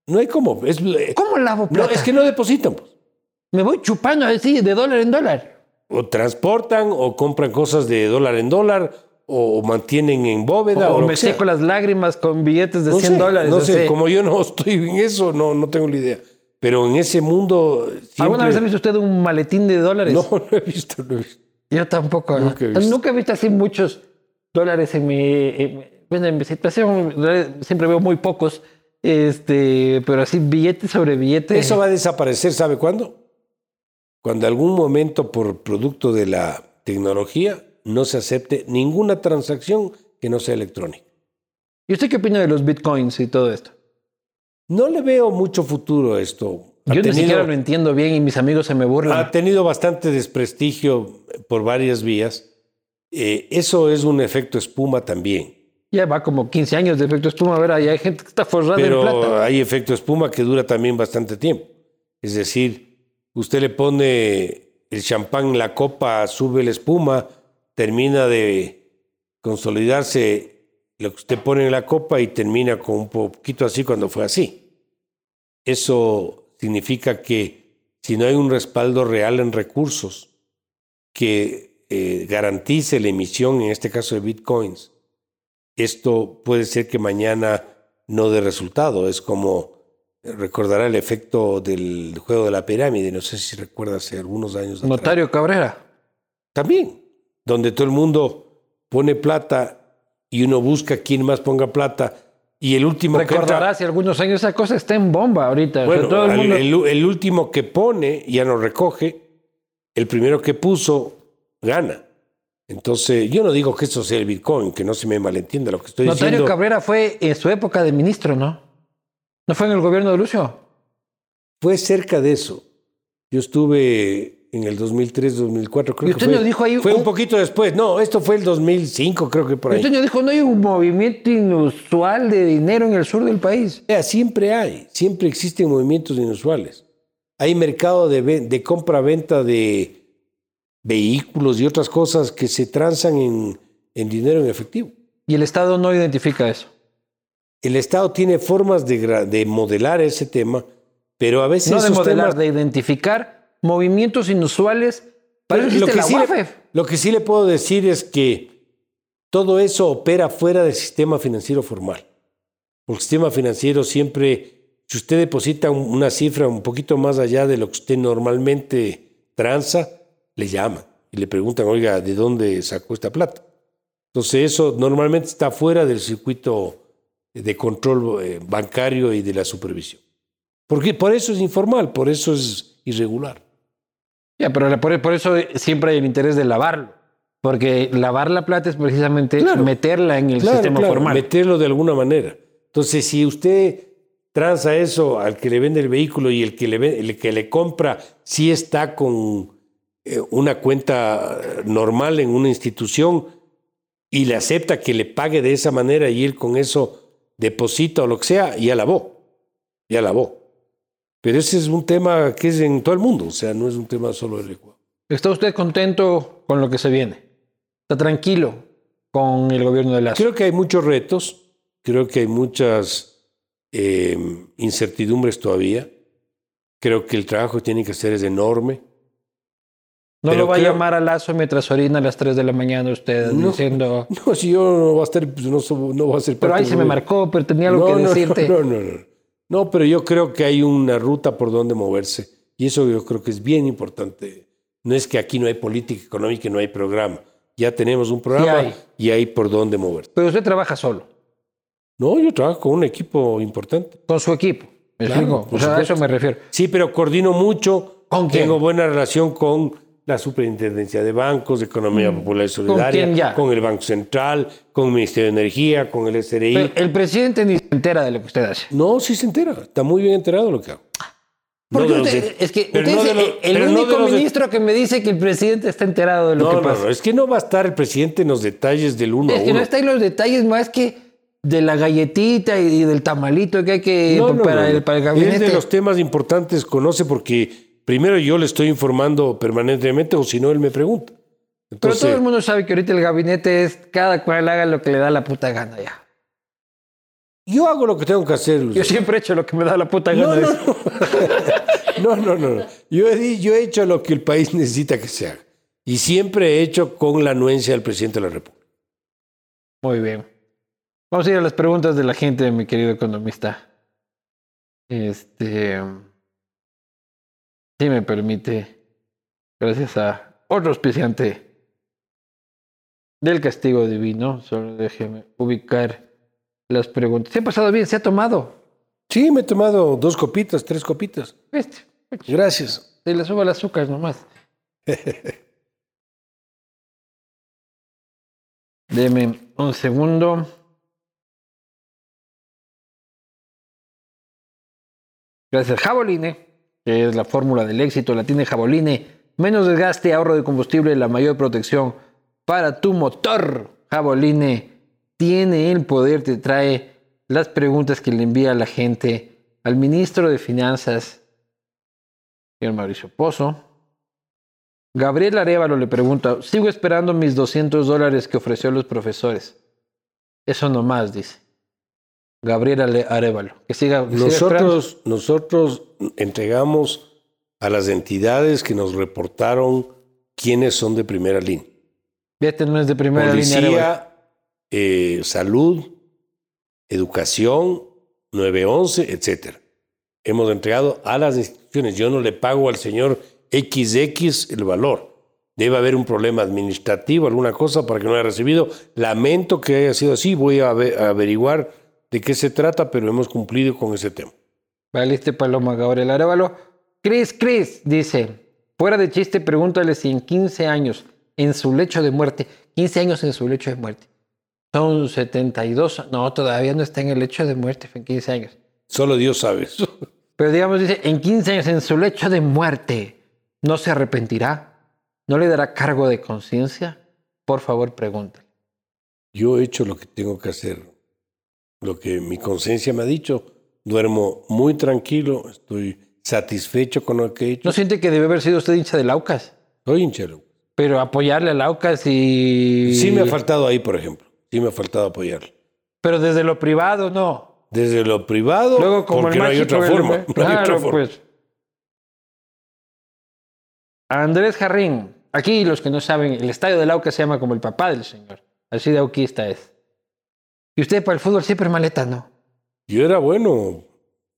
no hay cómo. Es, ¿Cómo lavo no, plata? es que no depositan. pues. Me voy chupando así de dólar en dólar. O transportan o compran cosas de dólar en dólar o, mantienen en bóveda. O, O me seco las lágrimas con billetes de No 100 sé, dólares. No sé, así. como yo no estoy en eso, no, no tengo ni idea. Pero en ese mundo. Siempre... ¿Alguna vez ha visto usted un maletín de dólares? No, no he visto, no he visto. Yo tampoco. ¿no? Nunca he visto. Nunca he visto así muchos dólares en mi, en, bueno, en mi situación. Siempre veo muy pocos, este, pero así billete sobre billete. Eso va a desaparecer, ¿sabe cuándo? Cuando algún momento por producto de la tecnología no se acepte ninguna transacción que no sea electrónica. ¿Y usted qué opina de los bitcoins y todo esto? No le veo mucho futuro a esto. Yo ni tenido- siquiera lo entiendo bien y mis amigos se me burlan. ha tenido bastante desprestigio por varias vías. Eh, eso es un efecto espuma también. Ya va como 15 años de efecto espuma. A ver, ahí hay gente que está forrada en Pero plata. hay efecto espuma que dura también bastante tiempo. Es decir, usted le pone el champán en la copa, sube la espuma, termina de consolidarse lo que usted pone en la copa y termina con un poquito así cuando fue así. Eso significa que si no hay un respaldo real en recursos que eh, garantice la emisión, en este caso de bitcoins, esto puede ser que mañana no dé resultado. Es como recordará el efecto del juego de la pirámide. No sé si recuerda hace algunos años. atrás. Notario Cabrera. También, donde todo el mundo pone plata y uno busca quién más ponga plata. Y el último que Recordarás hace algunos años esa cosa está en bomba ahorita. O sea, bueno, todo el mundo- el, el último que pone ya no recoge, el primero que puso gana. Entonces, yo no digo que eso sea el Bitcoin, que no se me malentienda lo que estoy Notario diciendo. Cabrera fue en su época de ministro, ¿no? ¿No fue en el gobierno de Lucio? Fue cerca de eso. Yo estuve en el 2003, 2004, creo Y que usted fue. dijo ahí fue un un- poquito después. No, esto fue el 2005, creo que por ahí. Usted nos dijo, no hay un movimiento inusual de dinero en el sur del país. Vea, siempre hay, siempre existen movimientos inusuales. Hay mercado de, ve- de compra-venta de vehículos y otras cosas que se transan en, en dinero en efectivo. Y el Estado no identifica eso. El Estado tiene formas de, modelar ese tema, pero a veces No de modelar, temas- de identificar movimientos inusuales. Para eso lo, que la sí le, lo que sí le puedo decir es que todo eso opera fuera del sistema financiero formal. Porque el sistema financiero siempre, si usted deposita un- una cifra un poquito más allá de lo que usted normalmente transa, le llaman y le preguntan, oiga, ¿de dónde sacó esta plata? Entonces eso normalmente está fuera del circuito de control eh, bancario y de la supervisión. Porque por eso es informal, por eso es irregular. Ya, pero por, por eso siempre hay el interés de lavarlo. Porque lavar la plata es precisamente Claro. meterla en el Claro, sistema claro, formal. meterlo de alguna manera. Entonces, si usted transa eso al que le vende el vehículo y el que le, el que le compra sí está con eh, una cuenta normal en una institución y le acepta que le pague de esa manera y él con eso deposita o lo que sea, ya lavó, ya lavó. Pero ese es un tema que es en todo el mundo, o sea, no es un tema solo del Ecuador. ¿Está usted contento con lo que se viene? ¿Está tranquilo con el gobierno de Lazo? Creo que hay muchos retos, creo que hay muchas eh, incertidumbres todavía. Creo que el trabajo que tiene que hacer es enorme. ¿No pero lo va creo- a llamar a Lazo mientras orina a las 3 de la mañana usted No. diciendo... No, si yo no va a estar, pues no, so- no va a ser Pero ahí se me marcó, pero tenía algo no, que decirte. No, no, no. No, pero yo creo que hay una ruta por donde moverse. Y eso yo creo que es bien importante. No es que aquí no hay política económica y no hay programa. Ya tenemos un programa hay. y hay por dónde moverse. Pero usted trabaja solo, No, yo trabajo con un equipo importante. con su equipo. ¿Me Claro, explico? por O sea, a eso me refiero. Sí, pero coordino mucho. ¿Con quién? Tengo buena relación con la Superintendencia de Bancos, de Economía Popular y Solidaria, Mm. con el Banco Central, con el Ministerio de Energía, con el SRI. Pero el presidente ni se entera de lo que usted hace. No, sí se entera. Está muy bien enterado de lo que hago. No Porque los usted- es que usted no es los- el no único los de- ministro que me dice que el presidente está enterado de lo No, que no, pasa. no, es que no va a estar el presidente en los detalles del uno Es a que uno. no está en los detalles más que de la galletita y del tamalito que hay que No, no, para, no, el, no. para el Es gabinete. de los temas importantes, conoce porque primero yo le estoy informando permanentemente o si no él me pregunta. Pero todo el mundo sabe que ahorita el gabinete es cada cual haga lo que le da la puta gana ya. yo hago lo que tengo que hacer. Luis. Yo siempre he hecho lo que me da la puta gana. no, no. No, no, no, no. Yo he, di- yo he hecho lo que el país necesita que se haga. Y siempre he hecho con la anuencia del presidente de la República. Muy bien. Vamos a ir a las preguntas de la gente, mi querido economista. Este. Si me permite, gracias a otro auspiciante del castigo divino, solo déjeme ubicar las preguntas. Se ha pasado bien, se ha tomado. Sí, me he tomado dos copitas, tres copitas. Este, Gracias. se le suba el azúcar nomás. Deme un segundo. Gracias, Jaboline, es la fórmula del éxito, la tiene Jaboline. Menos desgaste, ahorro de combustible, la mayor protección para tu motor. Jaboline tiene el poder, te trae las preguntas que le envía la gente al ministro de Finanzas, señor Mauricio Pozo. Gabriel Arevalo le pregunta, sigo esperando mis 200 dólares que ofreció los profesores. Eso nomás, dice. Gabriel Arevalo. Que siga, que siga esperando. Nosotros, nosotros entregamos a las entidades que nos reportaron quiénes son de primera línea. Este no es de primera línea. Eh, salud, educación, 911, etcétera. Hemos entregado a las instituciones. Yo no le pago al señor XX el valor. Debe haber un problema administrativo, alguna cosa para que no haya recibido. Lamento que haya sido así. Voy a, averiguar de qué se trata, pero hemos cumplido con ese tema. Valiste Paloma Gabriel Arevalo. Chris, Chris, dice, fuera de chiste, pregúntale si en 15 años, en su lecho de muerte, 15 años en su lecho de muerte, son 72, no, todavía no está en el lecho de muerte, en 15 años. Solo Dios sabe eso. Pero digamos, dice, en 15 años en su lecho de muerte, ¿no se arrepentirá? ¿No le dará cargo de conciencia? Por favor, pregúntale. Yo he hecho lo que tengo que hacer, lo que mi conciencia me ha dicho. Duermo muy tranquilo, estoy satisfecho con lo que he hecho. ¿No siente que debe haber sido usted hincha del Aucas? Soy hincha del Aucas. Pero apoyarle al Aucas y... Sí me ha faltado ahí, por ejemplo. Sí me ha faltado apoyarle. Pero desde lo privado, no. Desde lo privado, Luego, como porque el no hay otra forma. No hay Claro, otra forma. pues. Andrés Jarrín. Aquí, los que no saben, el estadio del Aucas se llama como el papá del señor. Así de auquista es. Y usted para el fútbol siempre maleta, ¿no? Yo era bueno,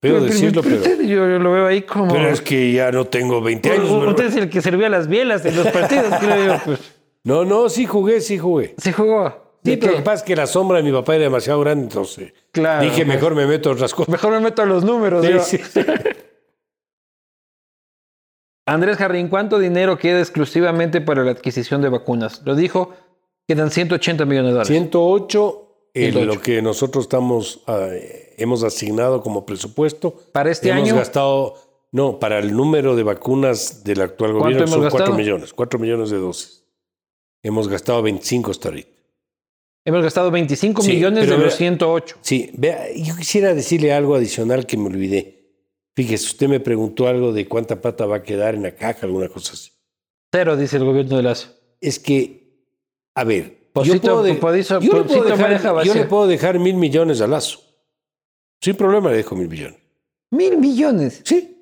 pero decirlo, pero, yo, yo lo veo ahí como... pero es que ya no tengo 20 años. Usted es el que servía las bielas en los partidos, creo yo. Pues. No, no, sí jugué, sí jugué. Se jugó. Sí, ¿De pero lo que pasa es que la sombra de mi papá era demasiado grande, entonces Claro, dije, pues. mejor me meto a otras cosas. Mejor me meto a los números. Sí, sí. Andrés Jarrín, ¿cuánto dinero queda exclusivamente para la adquisición de vacunas? Lo dijo, quedan 180 millones de dólares. 108 108. lo que nosotros estamos, ah, hemos asignado como presupuesto. Para este hemos año, gastado, no, para el número de vacunas del actual ¿Cuánto gobierno hemos son 4 gastado? millones, 4 millones de dosis. Hemos gastado 25 hasta ahorita. hemos gastado 25 Sí, millones de pero los vea- 108. Sí, vea, yo quisiera decirle algo adicional que me olvidé. Fíjese, usted me preguntó algo de cuánta plata va a quedar en la caja, alguna cosa así. Cero, dice el gobierno de Lazo. Es que, a ver, Pocito- yo, puedo de- Pocito- yo le puedo Pocito me dejar, deja yo le puedo dejar mil millones a Lazo. Sin problema le dejo mil millones. Mil millones. Sí.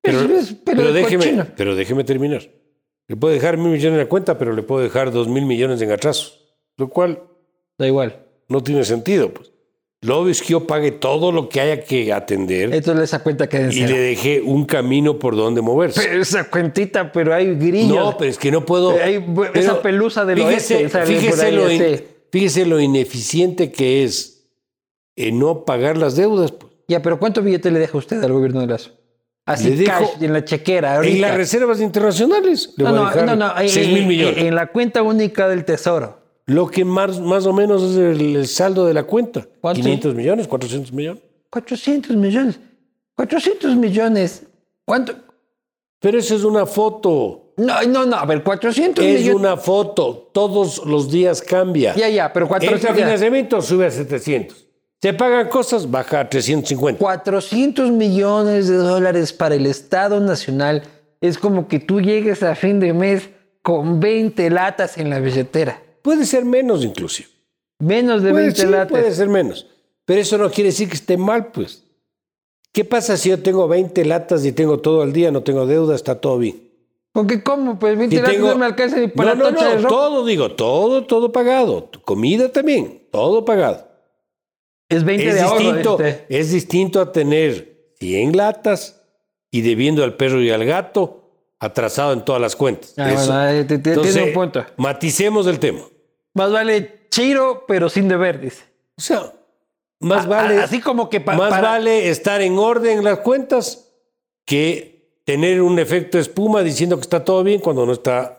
Pero, pero déjeme, pero déjeme terminar. Le puedo dejar mil millones en la cuenta, pero le puedo dejar dos mil millones en atraso. Lo cual Da igual. no tiene sentido. Pues. Lo obvio es que yo pague todo lo que haya que atender Entonces esa cuenta en y le dejé un camino por donde moverse. Pero esa cuentita, pero hay grillos. No, pero es que no puedo. Hay esa pelusa del fíjese, oeste, fíjese lo in- fíjese lo ineficiente que es en no pagar las deudas. pues. Ya, pero ¿cuánto billete le deja usted al gobierno de Lazo? Así Le dejo- cash, en la chequera, ahorita. En las reservas internacionales le no, voy a no, dejar no, no, en- 6 mil millones. En la cuenta única del Tesoro. Lo que más, más o menos es el, el saldo de la cuenta. ¿Cuánto? 500 millones, 400 millones. 400 millones. 400 millones. ¿Cuánto? Pero esa es una foto. No, no, no, a ver, 400 Es millones. una foto. Todos los días cambia. Ya, ya, pero 400, Entra ya. financiamiento, sube a 700. Se pagan cosas, baja a 350. 400 millones de dólares para el Estado Nacional es como que tú llegues a fin de mes con 20 latas en la billetera. Puede ser menos inclusive. Menos de Puede, 20 sí, latas. puede ser menos. Pero eso no quiere decir que esté mal, pues. ¿Qué pasa si yo tengo 20 latas y tengo todo el día, no tengo deuda, está todo bien? Porque ¿cómo? Pues 20 Si latas tengo- no me alcanza ni para no, no, de no, ropa. todo digo, todo, todo pagado. Comida también, todo pagado. Es 20 Es de ahorro. distinto, este. es distinto a tener 100 latas y debiendo al perro y al gato atrasado en todas las cuentas. Ah, Eso- bueno, ahí te- te- Entonces, tiene un punto. Maticemos el tema. Más vale chiro, pero sin deber, dice. O sea, más A- vale, así como que pa- más para- vale estar en orden en las cuentas que tener un efecto espuma diciendo que está todo bien cuando no está.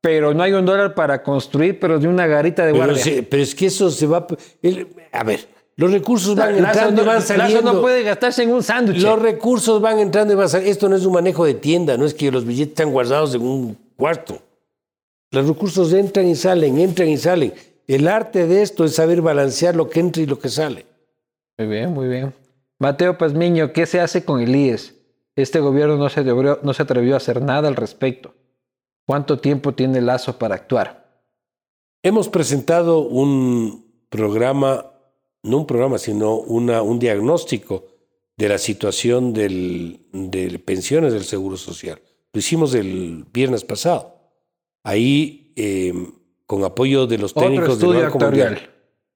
Pero no hay un dólar para construir, pero de una garita de Pero, guardia. sí, pero es que eso se va. el- a ver, los recursos van Lazo entrando y van Lazo saliendo. no puede gastarse en un sándwich. Los recursos van entrando y van saliendo. Esto no es un manejo de tienda, no es que los billetes están guardados en un cuarto. Los recursos entran y salen, entran y salen. El arte de esto es saber balancear lo que entra y lo que sale. Muy bien, muy bien. Mateo Pazmiño, ¿qué se hace con el IES? Este gobierno no se, atrevió, no se atrevió a hacer nada al respecto. ¿Cuánto tiempo tiene Lazo para actuar? Hemos presentado un programa, no un programa, sino una, un diagnóstico de la situación del, de pensiones del Seguro Social. Lo hicimos el viernes pasado. Ahí, eh, con apoyo de los técnicos Otro estudio del Banco actuarial.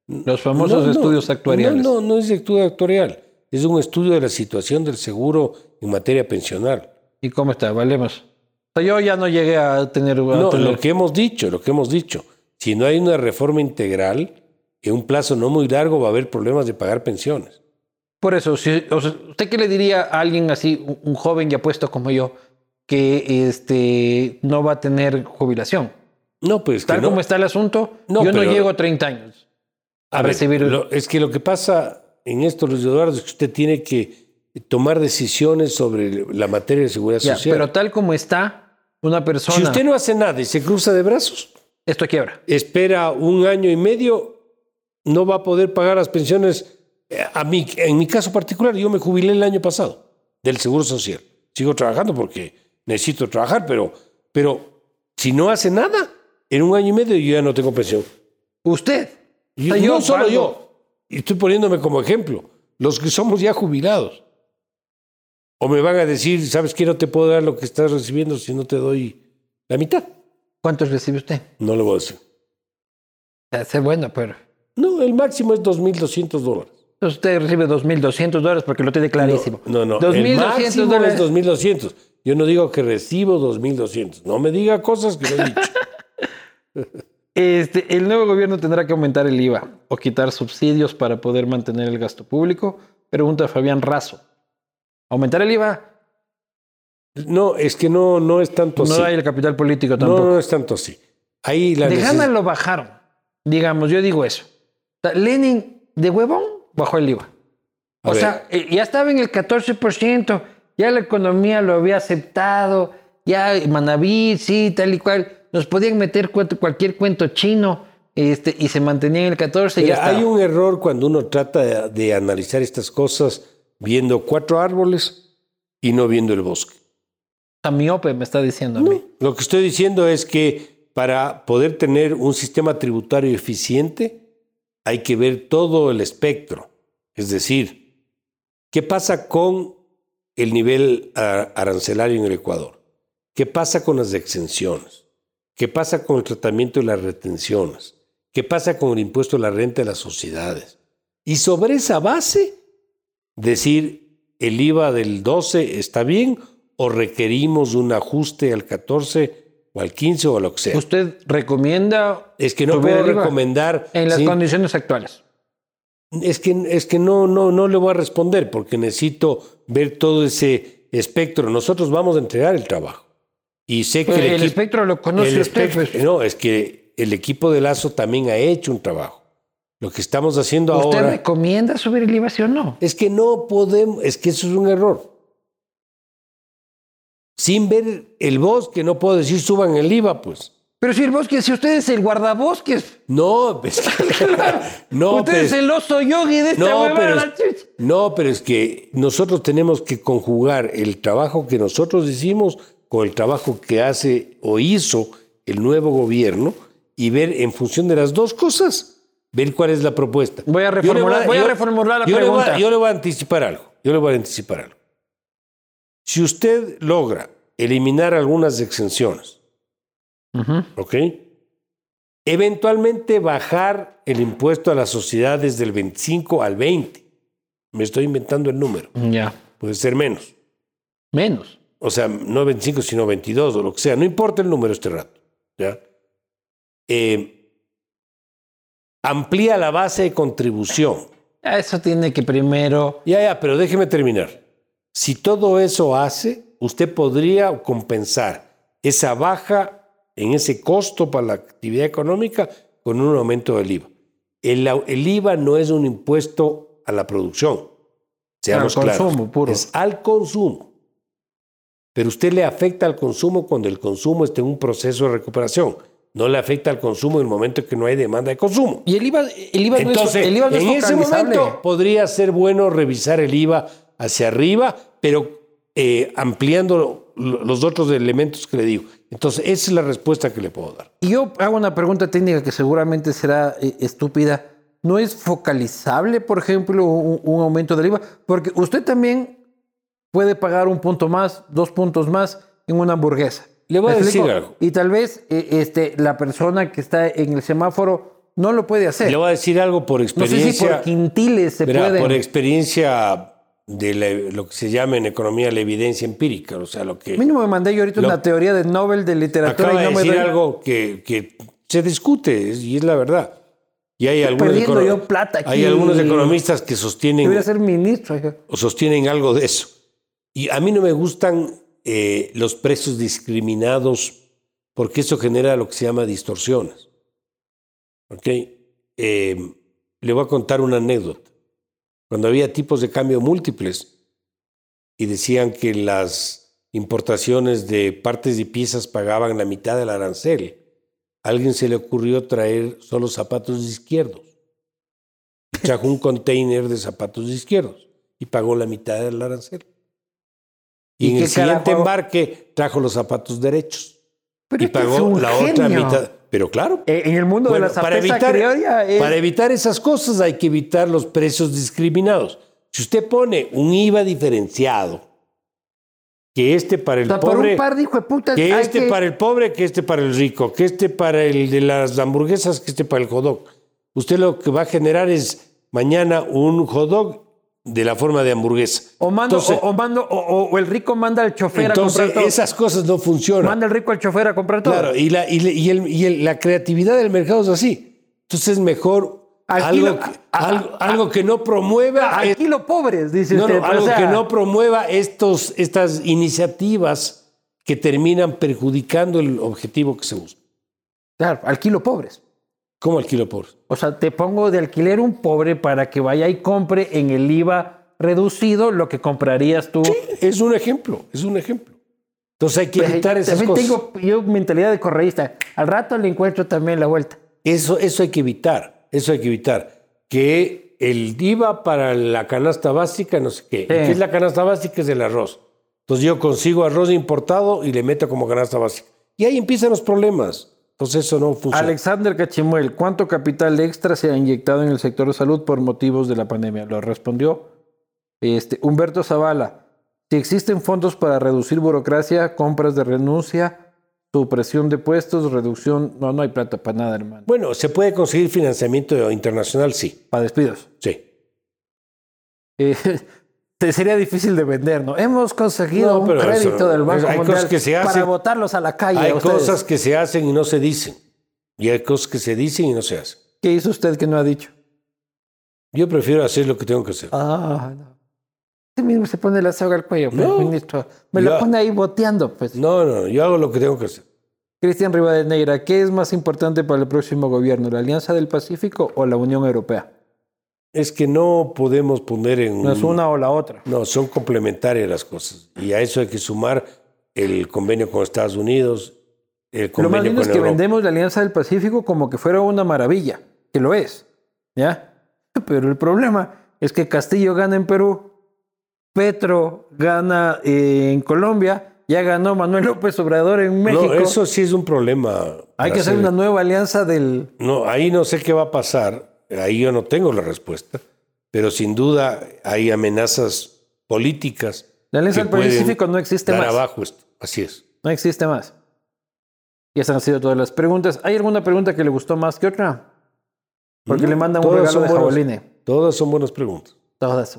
Mundial. Los famosos No, no, estudios actuariales. No, no, no es estudio actuarial. Es un estudio de la situación del seguro en materia pensional. ¿Y cómo está? Valemos. O sea, yo ya no llegué a tener... a No, tener- lo que hemos dicho, lo que hemos dicho. Si no hay una reforma integral, en un plazo no muy largo va a haber problemas de pagar pensiones. Por eso, si, o sea, ¿usted qué le diría a alguien así, un, un joven ya puesto como yo, que este, no va a tener jubilación? No, pues que Tal no. como está el asunto, No, yo no llego a 30 años. A a ver, recibir- lo- es que lo que pasa en esto, Luis Eduardo, es que usted tiene que tomar decisiones sobre la materia de seguridad Ya, social. pero tal como está, una persona... si usted no hace nada y se cruza de brazos, Esto quiebra. espera un año y medio, no va a poder pagar las pensiones. Eh, A mí, en mi caso particular, yo me jubilé el año pasado del Seguro Social. Sigo trabajando porque necesito trabajar, pero, pero si no hace nada, en un año y medio yo ya no tengo pensión. Usted. Yo- no solo pago- yo. Y estoy poniéndome como ejemplo. Los que somos ya jubilados. O me van a decir, ¿sabes qué? No te puedo dar lo que estás recibiendo si no te doy la mitad. ¿Cuántos recibe usted? No le voy a decir. Sé, bueno, pero... No, el máximo es 2.200 dólares. Usted recibe 2.200 dólares porque lo tiene clarísimo. No, no. 2.200 el máximo dólares. es 2.200. Yo no digo que recibo 2.200. No me diga cosas que no he dicho. Este, el nuevo gobierno tendrá que aumentar el IVA o quitar subsidios para poder mantener el gasto público. Pregunta Fabián Razo. ¿Aumentar el IVA? No, es que no, no es tanto No así. hay el capital político no, tampoco. no es tanto así. Ahí la de Hanna lo bajaron. Digamos, yo digo eso. Lenin, de huevón, bajó el IVA. A O ver. sea, eh, ya estaba en el 14%, ya la economía lo había aceptado, ya Manaví, sí, tal y cual. Nos podían meter cualquier cuento chino este, y se mantenía en el 14 y ya hay un error cuando uno trata de, de analizar estas cosas viendo cuatro árboles y no viendo el bosque. A miope me está diciendo a mí. Lo que estoy diciendo es que para poder tener un sistema tributario eficiente hay que ver todo el espectro. Es decir, ¿qué pasa con el nivel arancelario en el Ecuador? ¿Qué pasa con las exenciones? ¿Qué pasa con el tratamiento de las retenciones? ¿Qué pasa con el impuesto a la renta de las sociedades? Y sobre esa base, decir el IVA del 12 está bien o requerimos un ajuste al 14 o al 15 o a lo que sea. ¿Usted recomienda Es que no puedo recomendar. en las sí, condiciones actuales? Es que, es que no, no, no le voy a responder porque necesito ver todo ese espectro. Nosotros vamos a entregar el trabajo. Y sé que Pues el, equipo- espectro lo conoce el usted. espectro- pues. No, es que el equipo de Lazo también ha hecho un trabajo. Lo que estamos haciendo ¿Usted ahora recomienda subir el IVA, sí o no? es que no podemos, es que eso es un error. Sin ver el bosque, no puedo decir suban el IVA, pues. Pero si el bosque, si usted es el guardabosques, No, es no, usted pero es es- el oso yogi de esta No, pero, chucha. no, pero es que nosotros tenemos que conjugar el trabajo que nosotros hicimos con el trabajo que hace o hizo el nuevo gobierno y ver en función de las dos cosas, ver cuál es la propuesta. Voy a reformular- voy a reformular la yo le voy a- pregunta. yo le voy a anticipar algo. Yo le voy a anticipar algo. Si usted logra eliminar algunas exenciones, ¿ok? Eventualmente bajar el impuesto a las sociedades del 25 al 20. Me estoy inventando el número. Ya. Puede ser menos. Menos. O sea, no 25, sino 22 o lo que sea. No importa el número este rato. ¿ya? Eh, amplía la base de contribución. Eso tiene que primero. Ya, ya, pero déjeme terminar. Si todo eso hace, usted podría compensar esa baja en ese costo para la actividad económica con un aumento del IVA. El, IVA no es un impuesto a la producción. Seamos Al claros. consumo puro. Es al consumo. Pero usted le afecta al consumo cuando el consumo está en un proceso de recuperación. No le afecta al consumo en el momento que no hay demanda de consumo. Y el IVA, el IVA no es, el IVA no es en ese momento podría ser bueno revisar el IVA hacia arriba, pero eh, ampliando lo- los otros elementos que le digo. Entonces, esa es la respuesta que le puedo dar. Y yo hago una pregunta técnica que seguramente será eh, estúpida. ¿No es focalizable, por ejemplo, un, un aumento del IVA? Porque usted también puede pagar un punto más, dos puntos más en una hamburguesa. Le voy ¿Me a decir algo. Y tal vez eh, este, la persona que está en el semáforo no lo puede hacer. Le voy a decir algo por no sé si experiencia. por quintiles se Verá, puede. por experiencia de la- lo que se llama en economía la evidencia empírica, o sea, lo que A mí no me mandé yo ahorita Lo- una teoría de Nobel de literatura acaba y de no me decir doy- algo que, que se discute y es la verdad. Y hay algunos, yo plata aquí. hay algunos economistas que sostienen Debería ser ministro. o sostienen algo de eso. Y a mí no me gustan eh, los precios discriminados porque eso genera lo que se llama distorsiones. ¿Ok? Eh, le voy a contar una anécdota. Cuando había tipos de cambio múltiples y decían que las importaciones de partes y piezas pagaban la mitad del arancel, a alguien se le ocurrió traer solo zapatos izquierdos. Trajo un container de zapatos izquierdos y pagó la mitad del arancel. Y, ¿Y en el siguiente carajo? embarque trajo los zapatos derechos Pero y pagó la otra mitad. Pero claro, Eh, En el mundo bueno, de la para, evitar, criolla es- para evitar esas cosas hay que evitar los precios discriminados. Si usted pone un IVA diferenciado, que este para o el por pobre, un par de hijo de putas que este que- para el pobre, que este para el rico, que este para el de las hamburguesas, que este para el hot dog. Usted lo que va a generar es mañana un hot dog de la forma de hamburguesa. o mando, Entonces- o, o mando, o, o- o el rico manda al chofer a Entonces, comprar todo. esas cosas no funcionan. Manda el rico al chofer a comprar todo. Claro, y, la, y, el- y el- la creatividad del mercado es así. Entonces es mejor Alquilo- algo, que, a- a- algo, algo que no promueva, es- Alquilo pobres, dice no, no, usted. pero, algo sea, que no promueva estos, estas iniciativas que terminan perjudicando el objetivo que se busca. Claro, alquilo pobres. ¿Cómo alquilo por? O sea, te pongo de alquiler un pobre para que vaya y compre en el IVA reducido lo que comprarías tú. Es un ejemplo, es un ejemplo. Entonces hay que Pues, evitar esas también cosas. tengo yo mentalidad de correísta. Al rato le encuentro también la vuelta. Eso, eso hay que evitar, eso hay que evitar. Que el IVA para la canasta básica, no sé qué. ¿Y ¿Qué es la canasta básica? Es el arroz. Entonces yo consigo arroz importado y le meto como canasta básica. Y ahí empiezan los problemas. Entonces eso no funciona. Alexander Cachimuel, ¿cuánto capital extra se ha inyectado en el sector de salud por motivos de la pandemia? Lo respondió este, Humberto Zavala. Si existen fondos para reducir burocracia, compras de renuncia, supresión de puestos, reducción... No, no hay plata para nada, hermano. Bueno, ¿se puede conseguir financiamiento internacional? Sí, Para despidos. sí. Eh, sería difícil de vender, ¿no? Hemos conseguido No, un crédito eso- del Banco hay cosas Mundial que se para hacen. botarlos a la calle. Hay ustedes. cosas que se hacen y no se dicen. Y hay cosas que se dicen y no se hacen. ¿Qué hizo usted que no ha dicho? Yo prefiero hacer lo que tengo que hacer. Ah, no. Usted mismo se pone la soga al cuello, pues, No. ministro. Me lo pone ahí boteando, pues. No, no, yo hago lo que tengo que hacer. Cristian Rivadeneira, ¿qué es más importante para el próximo gobierno, la Alianza del Pacífico o la Unión Europea? Es que no podemos poner en... No es una o la otra. No, son complementarias las cosas. Y a eso hay que sumar el convenio con Estados Unidos, el Lo más convenio lindo con es que Europa. vendemos la Alianza del Pacífico como que fuera una maravilla, que lo es, ¿ya? Pero el problema es que Castillo gana en Perú, Petro gana eh, en Colombia, ya ganó Manuel López Obrador en México. No, eso sí es un problema. Hay que hacer una nueva alianza del... No, ahí no sé qué va a pasar. Ahí yo no tengo la respuesta. Pero sin duda hay amenazas políticas. La Alianza del Pacífico no existe dar más. abajo esto. Así es. No existe más. Y esas han sido todas las preguntas. ¿Hay alguna pregunta que le gustó más que otra? Porque No, le mandan un regalo de buenas. jaboline. Todas son buenas preguntas. Todas.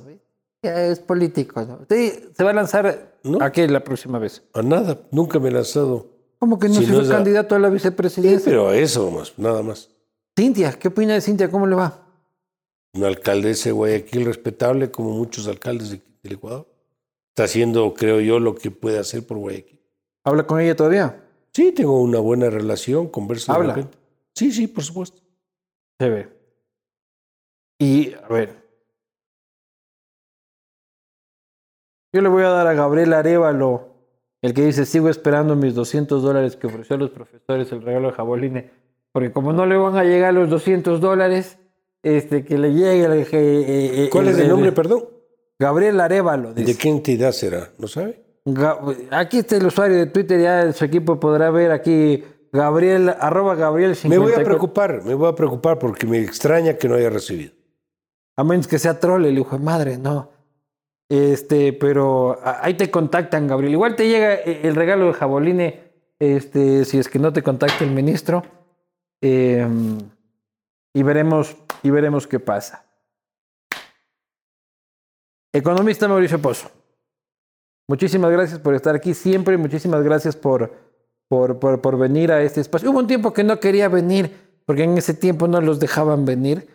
es político. ¿no? Sí, se va a lanzar No. aquí la próxima vez. A nada. Nunca me he lanzado. ¿Cómo que no Si no a- candidato a la Sí, vicepresidencia? pero a eso más, nada más. Cintia, ¿qué opina de Cintia? ¿Cómo le va? Una alcaldesa de Guayaquil respetable, como muchos alcaldes de- del Ecuador. Está haciendo, creo yo, lo que puede hacer por Guayaquil. ¿Habla con ella todavía? Sí, tengo una buena relación, converso de ¿Habla? repente. Sí, sí, por supuesto. Se ve. Y, a ver. Yo le voy a dar a Gabriel Arevalo, el que dice, sigo esperando mis 200 dólares que ofreció a los profesores el regalo de Jaboline, porque como no le van a llegar los 200 dólares, este, que le llegue el... eh, eh, ¿Cuál es el nombre, perdón? Gabriel Arevalo, dice. ¿De qué entidad será? ¿No sabe? Aquí está el usuario de Twitter, ya su equipo podrá ver aquí, Gabriel, arroba Gabriel Me voy a 54. preocupar, me voy a preocupar porque me extraña que no haya recibido. A menos que sea troll, el hijo de madre, no. Este, pero ahí te contactan, Gabriel. Igual te llega eh, el regalo de Jaboline, este, si es que no te contacta el ministro. Eh, y veremos, y veremos qué pasa. Economista Mauricio Pozo. Muchísimas gracias por estar aquí siempre y muchísimas gracias por, por, por, por venir a este espacio. Hubo un tiempo que no quería venir, porque en ese tiempo no los dejaban venir.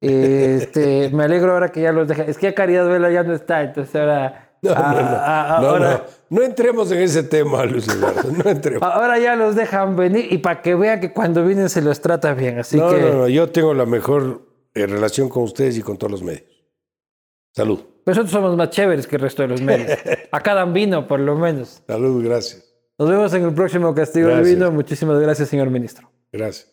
Este, me alegro ahora que ya los dejan. Es que Caridad Vela ya no está, entonces ahora... No, no, no. a- a- No, ahora- no. Entremos en ese tema, Luis Eduardo. No entremos. Ahora ya los dejan venir y para que vean que cuando vienen se los trata bien. Así no, que no, no. Yo tengo la mejor eh, relación con ustedes y con todos los medios. Salud. nosotros somos más chéveres que el resto de los medios. Acá dan vino, por lo menos. Salud, gracias. Nos vemos en el próximo Castigo del. Vino. Muchísimas gracias, señor ministro. Gracias.